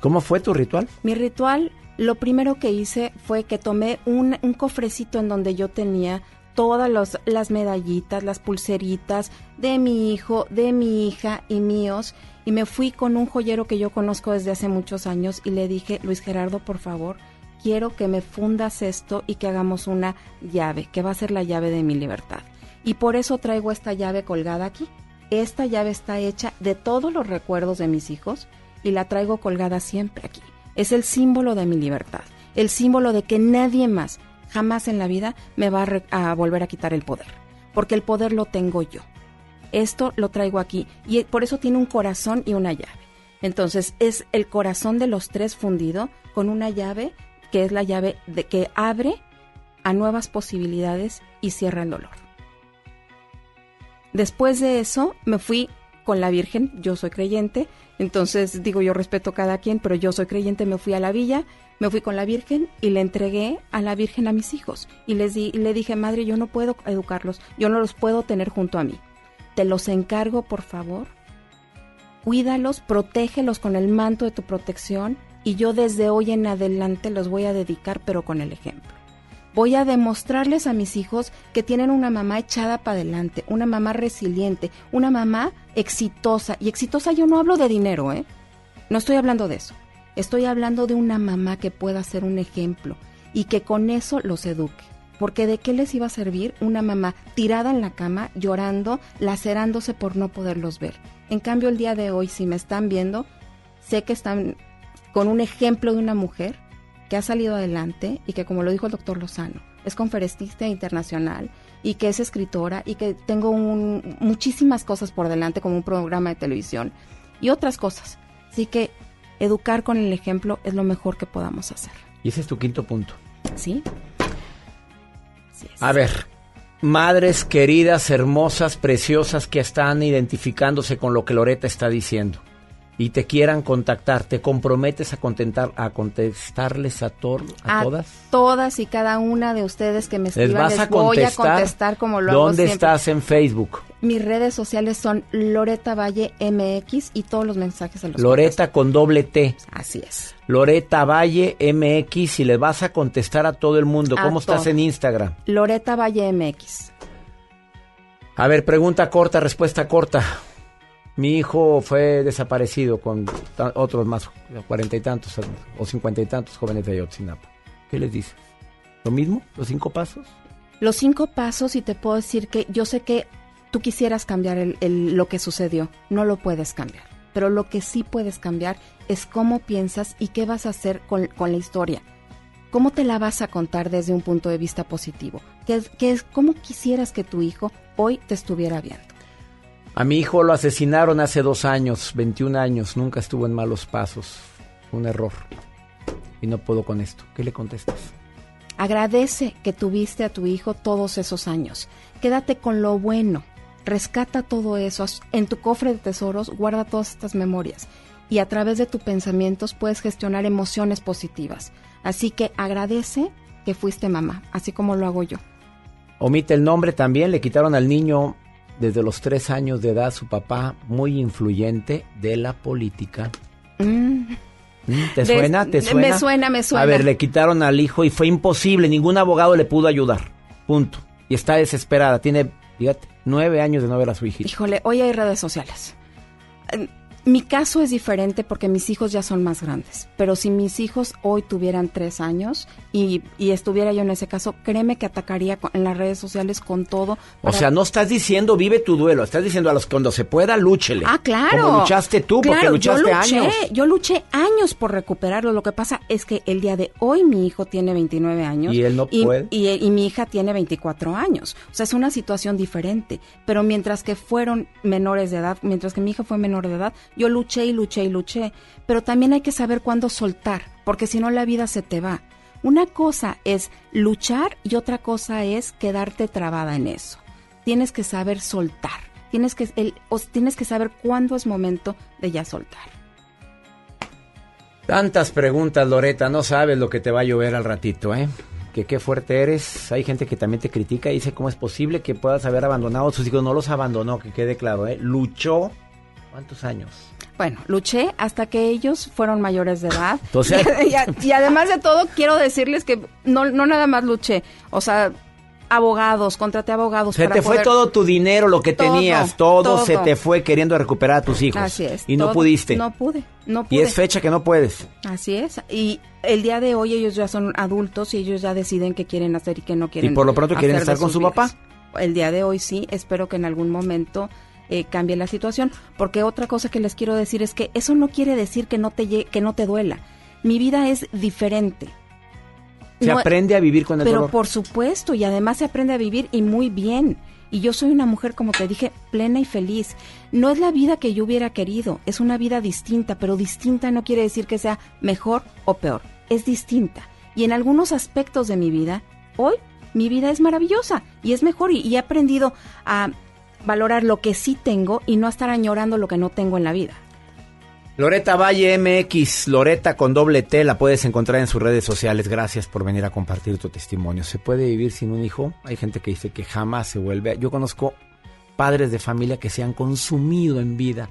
¿Cómo fue tu ritual? Mi ritual, lo primero que hice fue que tomé un, un cofrecito en donde yo tenía todas los- las medallitas, las pulseritas de mi hijo, de mi hija y míos. Y me fui con un joyero que yo conozco desde hace muchos años y le dije, Luis Gerardo, por favor, quiero que me fundas esto y que hagamos una llave, que va a ser la llave de mi libertad. Y por eso traigo esta llave colgada aquí. Esta llave está hecha de todos los recuerdos de mis hijos y la traigo colgada siempre aquí. Es el símbolo de mi libertad, el símbolo de que nadie más, jamás en la vida, me va a, a volver a quitar el poder, porque el poder lo tengo yo. Esto lo traigo aquí y por eso tiene un corazón y una llave. Entonces es el corazón de los tres fundido con una llave que es la llave de que abre a nuevas posibilidades y cierra el dolor. Después de eso me fui con la Virgen, yo soy creyente, entonces digo yo respeto a cada quien, pero yo soy creyente, me fui a la villa, me fui con la Virgen y le entregué a la Virgen a mis hijos y les di, y le dije, madre, yo no puedo educarlos, yo no los puedo tener junto a mí. Te los encargo, por favor. Cuídalos, protégelos con el manto de tu protección y yo desde hoy en adelante los voy a dedicar, pero con el ejemplo. Voy a demostrarles a mis hijos que tienen una mamá echada para adelante, una mamá resiliente, una mamá exitosa. Y exitosa yo no hablo de dinero, ¿eh? No estoy hablando de eso. Estoy hablando de una mamá que pueda ser un ejemplo y que con eso los eduque. Porque de qué les iba a servir una mamá tirada en la cama, llorando, lacerándose por no poderlos ver. En cambio, el día de hoy, si me están viendo, sé que están con un ejemplo de una mujer que ha salido adelante y que, como lo dijo el doctor Lozano, es conferencista internacional y que es escritora y que tengo un- muchísimas cosas por delante como un programa de televisión y otras cosas. Así que educar con el ejemplo es lo mejor que podamos hacer. Y ese es tu quinto punto. ¿Sí? A ver, madres queridas, hermosas, preciosas que están identificándose con lo que Loreta está diciendo y te quieran contactar, ¿te comprometes a, contentar, a contestarles a, tor- a A todas? todas y cada una de ustedes que me ¿Les escriban, vas a les voy a contestar? como lo ¿Dónde estás en Facebook? Mis redes sociales son Loreta Valle MX y todos los mensajes se los Loreta con doble T. Así es. Loreta Valle MX y le vas a contestar a todo el mundo. A ¿Cómo estás en Instagram? Loreta Valle MX. A ver, pregunta corta, respuesta corta. Mi hijo fue desaparecido con otros más, cuarenta y tantos o cincuenta y tantos jóvenes de Ayotzinapa. ¿Qué les dices? ¿Lo mismo? ¿Los cinco pasos? Los cinco pasos y te puedo decir que yo sé que tú quisieras cambiar lo que sucedió, no lo puedes cambiar. Pero lo que sí puedes cambiar es cómo piensas y qué vas a hacer con, la historia. ¿Cómo te la vas a contar desde un punto de vista positivo? ¿Qué, qué ¿Cómo quisieras que tu hijo hoy te estuviera viendo? A mi hijo lo asesinaron hace dos años, 21 años, nunca estuvo en malos pasos. Fue un error. Y no puedo con esto. ¿Qué le contestas? Agradece que tuviste a tu hijo todos esos años. Quédate con lo bueno. Rescata todo eso. En tu cofre de tesoros guarda todas estas memorias. Y a través de tus pensamientos puedes gestionar emociones positivas. Así que agradece que fuiste mamá, así como lo hago yo. Omite el nombre también, le quitaron al niño desde los tres años de edad, su papá muy influyente de la política. Mm. Mm, ¿Te suena? ¿Te me suena? suena, me suena. A ver, le quitaron al hijo y fue imposible. Ningún abogado le pudo ayudar. Punto. Y está desesperada. Tiene, fíjate, nueve años de no ver a su hijita. Híjole, hoy hay redes sociales. Mi caso es diferente porque mis hijos ya son más grandes. Pero si mis hijos hoy tuvieran tres años y, y estuviera yo en ese caso, créeme que atacaría en las redes sociales con todo. O sea, no estás diciendo vive tu duelo, estás diciendo a los cuando se pueda, lúchele. Ah, claro. Como luchaste tú, porque luchaste yo luché, años. Yo luché años por recuperarlo. Lo que pasa es que el día de hoy mi hijo tiene 29 años. Y él no puede. Y, y mi hija tiene 24 años. O sea, es una situación diferente. Pero mientras que fueron menores de edad, mientras que mi hija fue menor de edad, yo luché y luché y luché. Pero también hay que saber cuándo soltar, porque si no la vida se te va. Una cosa es luchar y otra cosa es quedarte trabada en eso. Tienes que saber soltar. Tienes que, el- tienes que saber cuándo es momento de ya soltar. Tantas preguntas, Loreta, no sabes lo que te va a llover al ratito, ¿eh? Que qué fuerte eres. Hay gente que también te critica y dice cómo es posible que puedas haber abandonado a sus hijos. No los abandonó, que quede claro, ¿eh? Luchó. ¿Cuántos años? Bueno, luché hasta que ellos fueron mayores de edad. Entonces- y, a- y además de todo, quiero decirles que no, no nada más luché. O sea, abogados, contraté abogados. Se para te fue todo tu dinero, lo que Todo, tenías, todo, todo. se te fue queriendo recuperar a tus hijos. Así es. Y no pudiste. No pude, no y pude. es fecha que no puedes. Así es. Y el día de hoy ellos ya son adultos y ellos ya deciden qué quieren hacer y qué no quieren. Y por lo pronto quieren hacer estar con su papá. vidas. El día de hoy sí, espero que en algún momento eh, cambie la situación, porque otra cosa que les quiero decir es que eso no quiere decir que no te que no te duela. Mi vida es diferente. Se No- aprende a vivir con el pero dolor. por supuesto, y además se aprende a vivir y muy bien. Y yo soy una mujer, como te dije, plena y feliz. No es la vida que yo hubiera querido, es una vida distinta, pero distinta no quiere decir que sea mejor o peor, es distinta. Y en algunos aspectos de mi vida, hoy mi vida es maravillosa y es mejor y, y he aprendido a valorar lo que sí tengo y no estar añorando lo que no tengo en la vida. Loreta Valle MX, Loreta con doble T, la puedes encontrar en sus redes sociales. Gracias por venir a compartir tu testimonio. ¿Se puede vivir sin un hijo? Hay gente que dice que jamás se vuelve. Yo conozco padres de familia que se han consumido en vida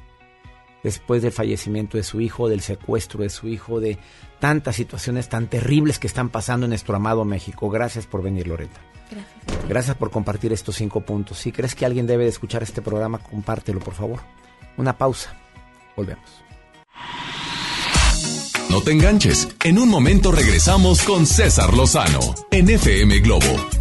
después del fallecimiento de su hijo, del secuestro de su hijo, de tantas situaciones tan terribles que están pasando en nuestro amado México. Gracias por venir, Loreta. Gracias. Gracias por compartir estos cinco puntos. Si crees que alguien debe de escuchar este programa, compártelo, por favor. Una pausa. Volvemos. No te enganches. En un momento regresamos con César Lozano en FM Globo.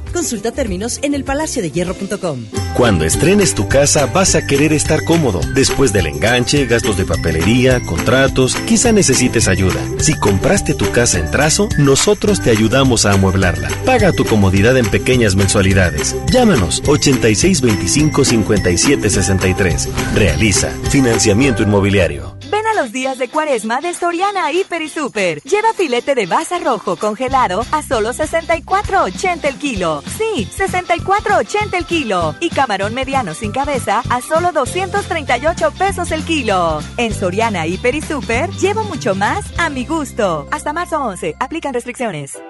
Consulta términos en elpalaciodehierro.com. Cuando estrenes tu casa vas a querer estar cómodo. Después del enganche, gastos de papelería, contratos, quizá necesites ayuda. Si compraste tu casa en trazo, nosotros te ayudamos a amueblarla. Paga tu comodidad en pequeñas mensualidades. Llámanos 8625-5763. Realiza financiamiento inmobiliario. Los días de cuaresma de Soriana Hiper y Super. Lleva filete de baza rojo congelado a solo 64.80 el kilo. Sí, 64.80 el kilo. Y camarón mediano sin cabeza a solo 238 pesos el kilo. En Soriana Hiper y Super llevo mucho más a mi gusto. Hasta marzo 11. Aplican restricciones.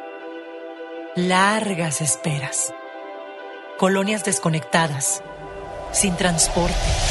Largas esperas. Colonias desconectadas. Sin transporte.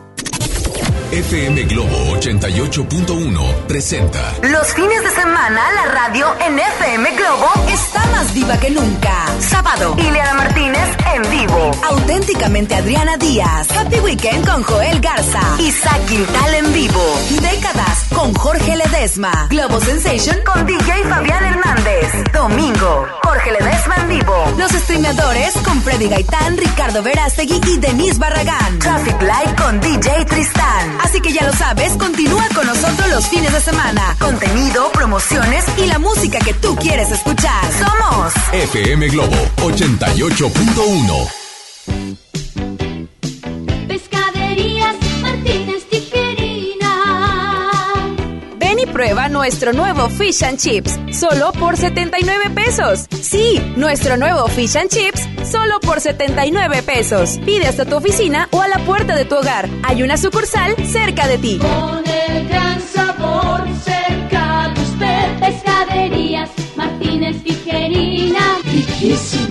FM Globo 88.1 presenta Los fines de semana la radio en FM Globo está más viva que nunca. Sábado, Ileana Martínez en vivo. Auténticamente Adriana Díaz. Happy Weekend con Joel Garza. Isaac Quintal en vivo. Décadas con Jorge Ledesma. Globo Sensation con DJ Fabián Hernández. Domingo, Jorge Ledesma en vivo. Los streameadores con Freddy Gaitán, Ricardo Verástegui y Denise Barragán. Traffic Light con DJ Tristán. Así que ya lo sabes, continúa con nosotros los fines de semana. Contenido, promociones y la música que tú quieres escuchar. Somos FM Globo 88.1. prueba nuestro nuevo Fish and Chips, solo por 79 pesos. Sí, nuestro nuevo Fish and Chips, solo por 79 pesos. Pide hasta tu oficina o a la puerta de tu hogar. Hay una sucursal cerca de ti. Con el gran sabor cerca de usted. Pescaderías Martínez Tijerina. Riquísimo.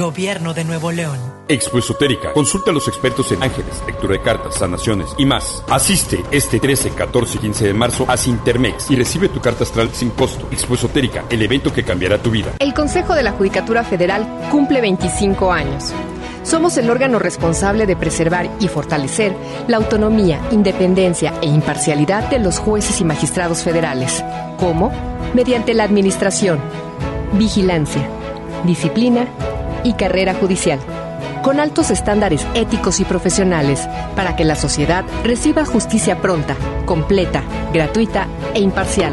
Gobierno de Nuevo León. Expo Esotérica. Consulta a los expertos en ángeles, lectura de cartas, sanaciones y más. Asiste este 13, 14 y 15 de marzo a Sintermex y recibe tu carta astral sin costo. Expo Esotérica, el evento que cambiará tu vida. El Consejo de la Judicatura Federal cumple 25 años. Somos el órgano responsable de preservar y fortalecer la autonomía, independencia e imparcialidad de los jueces y magistrados federales. ¿Cómo? Mediante la administración, vigilancia, disciplina y carrera judicial, con altos estándares éticos y profesionales para que la sociedad reciba justicia pronta, completa, gratuita e imparcial.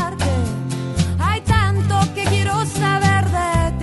quiero saber de.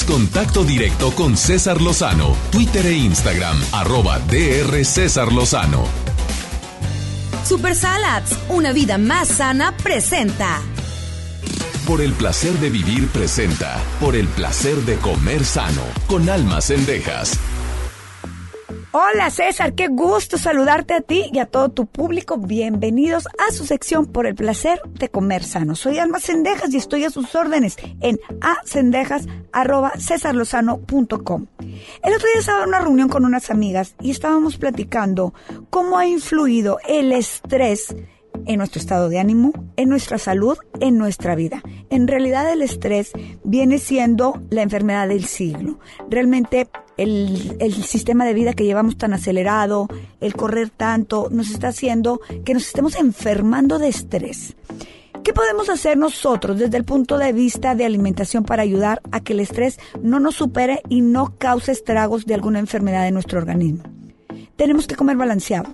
Haz contacto directo con César Lozano, Twitter e Instagram, arroba DR César Lozano. Super Salads, una vida más sana, presenta. Por el placer de vivir presenta, por el placer de comer sano, con almas cendejas. Hola César, qué gusto saludarte a ti y a todo tu público. Bienvenidos a su sección por el placer de comer sano. Soy Alma Cendejas y estoy a sus órdenes en acendejas.cesarlozano.com. El otro día estaba en una reunión con unas amigas y estábamos platicando cómo ha influido el estrés en nuestro estado de ánimo, en nuestra salud, en nuestra vida. En realidad el estrés viene siendo la enfermedad del siglo. Realmente el, el, sistema de vida que llevamos tan acelerado, el correr tanto, nos está haciendo que nos estemos enfermando de estrés. ¿Qué podemos hacer nosotros desde el punto de vista de alimentación para ayudar a que el estrés no nos supere y no cause estragos de alguna enfermedad en nuestro organismo? Tenemos que comer balanceado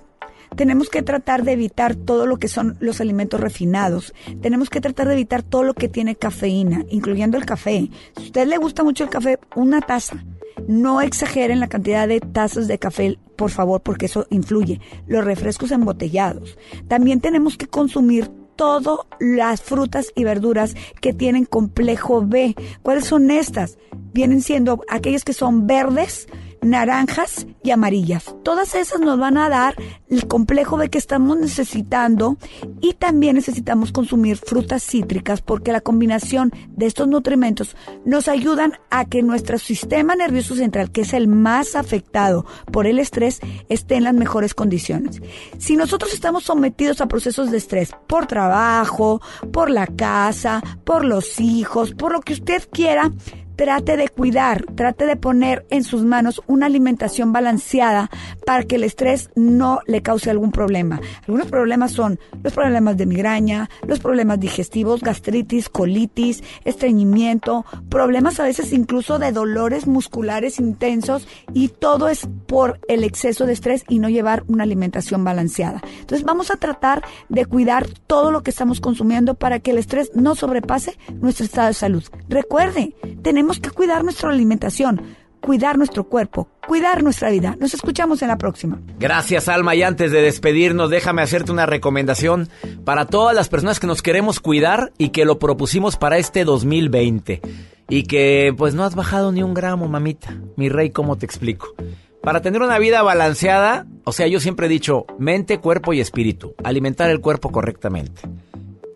tenemos que tratar de evitar todo lo que son los alimentos refinados. Tenemos que tratar de evitar todo lo que tiene cafeína, incluyendo el café. Si a usted le gusta mucho el café, una taza. No exageren la cantidad de tazas de café, por favor, porque eso influye. Los refrescos embotellados. También tenemos que consumir todas las frutas y verduras que tienen complejo B. ¿Cuáles son estas? Vienen siendo aquellas que son verdes, naranjas y amarillas. Todas esas nos van a dar el complejo B que estamos necesitando y también necesitamos consumir frutas cítricas porque la combinación de estos nutrimentos nos ayudan a que nuestro sistema nervioso central, que es el más afectado por el estrés, esté en las mejores condiciones. Si nosotros estamos sometidos a procesos de estrés por trabajo, por la casa, por los hijos, por lo que usted quiera, trate de cuidar, trate de poner en sus manos una alimentación balanceada para que el estrés no le cause algún problema. Algunos problemas son los problemas de migraña, los problemas digestivos, gastritis, colitis, estreñimiento, problemas a veces incluso de dolores musculares intensos y todo es por el exceso de estrés y no llevar una alimentación balanceada. Entonces vamos a tratar de cuidar todo lo que estamos consumiendo para que el estrés no sobrepase nuestro estado de salud. Recuerde, tenemos que cuidar nuestra alimentación, cuidar nuestro cuerpo, cuidar nuestra vida. Nos escuchamos en la próxima. Gracias, Alma. Y antes de despedirnos, déjame hacerte una recomendación para todas las personas que nos queremos cuidar y que lo propusimos para este 2020. Y que pues no has bajado ni un gramo, mamita. Mi rey, ¿cómo te explico? Para tener una vida balanceada, o sea, yo siempre he dicho mente, cuerpo y espíritu. Alimentar el cuerpo correctamente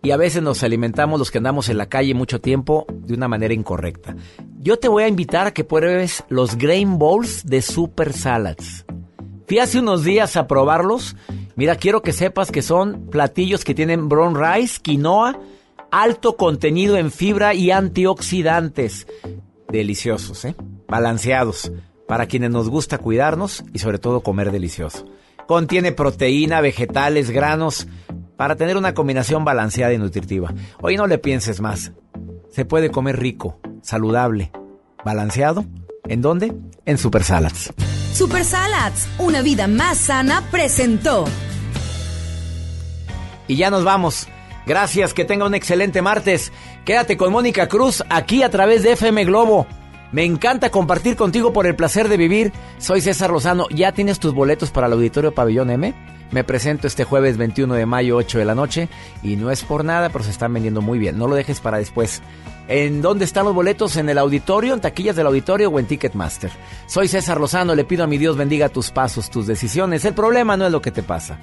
y a veces nos alimentamos los que andamos en la calle mucho tiempo de una manera incorrecta. Yo te voy a invitar a que pruebes los Grain Bowls de Super Salads. Fui hace unos días a probarlos. Mira, quiero que sepas que son platillos que tienen brown rice, quinoa, alto contenido en fibra y antioxidantes. Deliciosos, ¿eh? Balanceados. Para quienes nos gusta cuidarnos y sobre todo comer delicioso. Contiene proteína, vegetales, granos para tener una combinación balanceada y nutritiva. Hoy no le pienses más. Se puede comer rico, saludable, balanceado. ¿En dónde? En Super Salads. Super Salads, una vida más sana, presentó. Y ya nos vamos. Gracias, que tenga un excelente martes. Quédate con Mónica Cruz aquí a través de FM Globo. Me encanta compartir contigo por el placer de vivir. Soy César Lozano. ¿Ya tienes tus boletos para el Auditorio Pabellón M? Me presento este jueves 21 de mayo, 8 de la noche. Y no es por nada, pero se están vendiendo muy bien. No lo dejes para después. ¿En dónde están los boletos? ¿En el auditorio, en taquillas del auditorio o en Ticketmaster? Soy César Lozano, le pido a mi Dios bendiga tus pasos, tus decisiones. El problema no es lo que te pasa,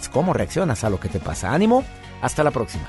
es cómo reaccionas a lo que te pasa. Ánimo, hasta la próxima.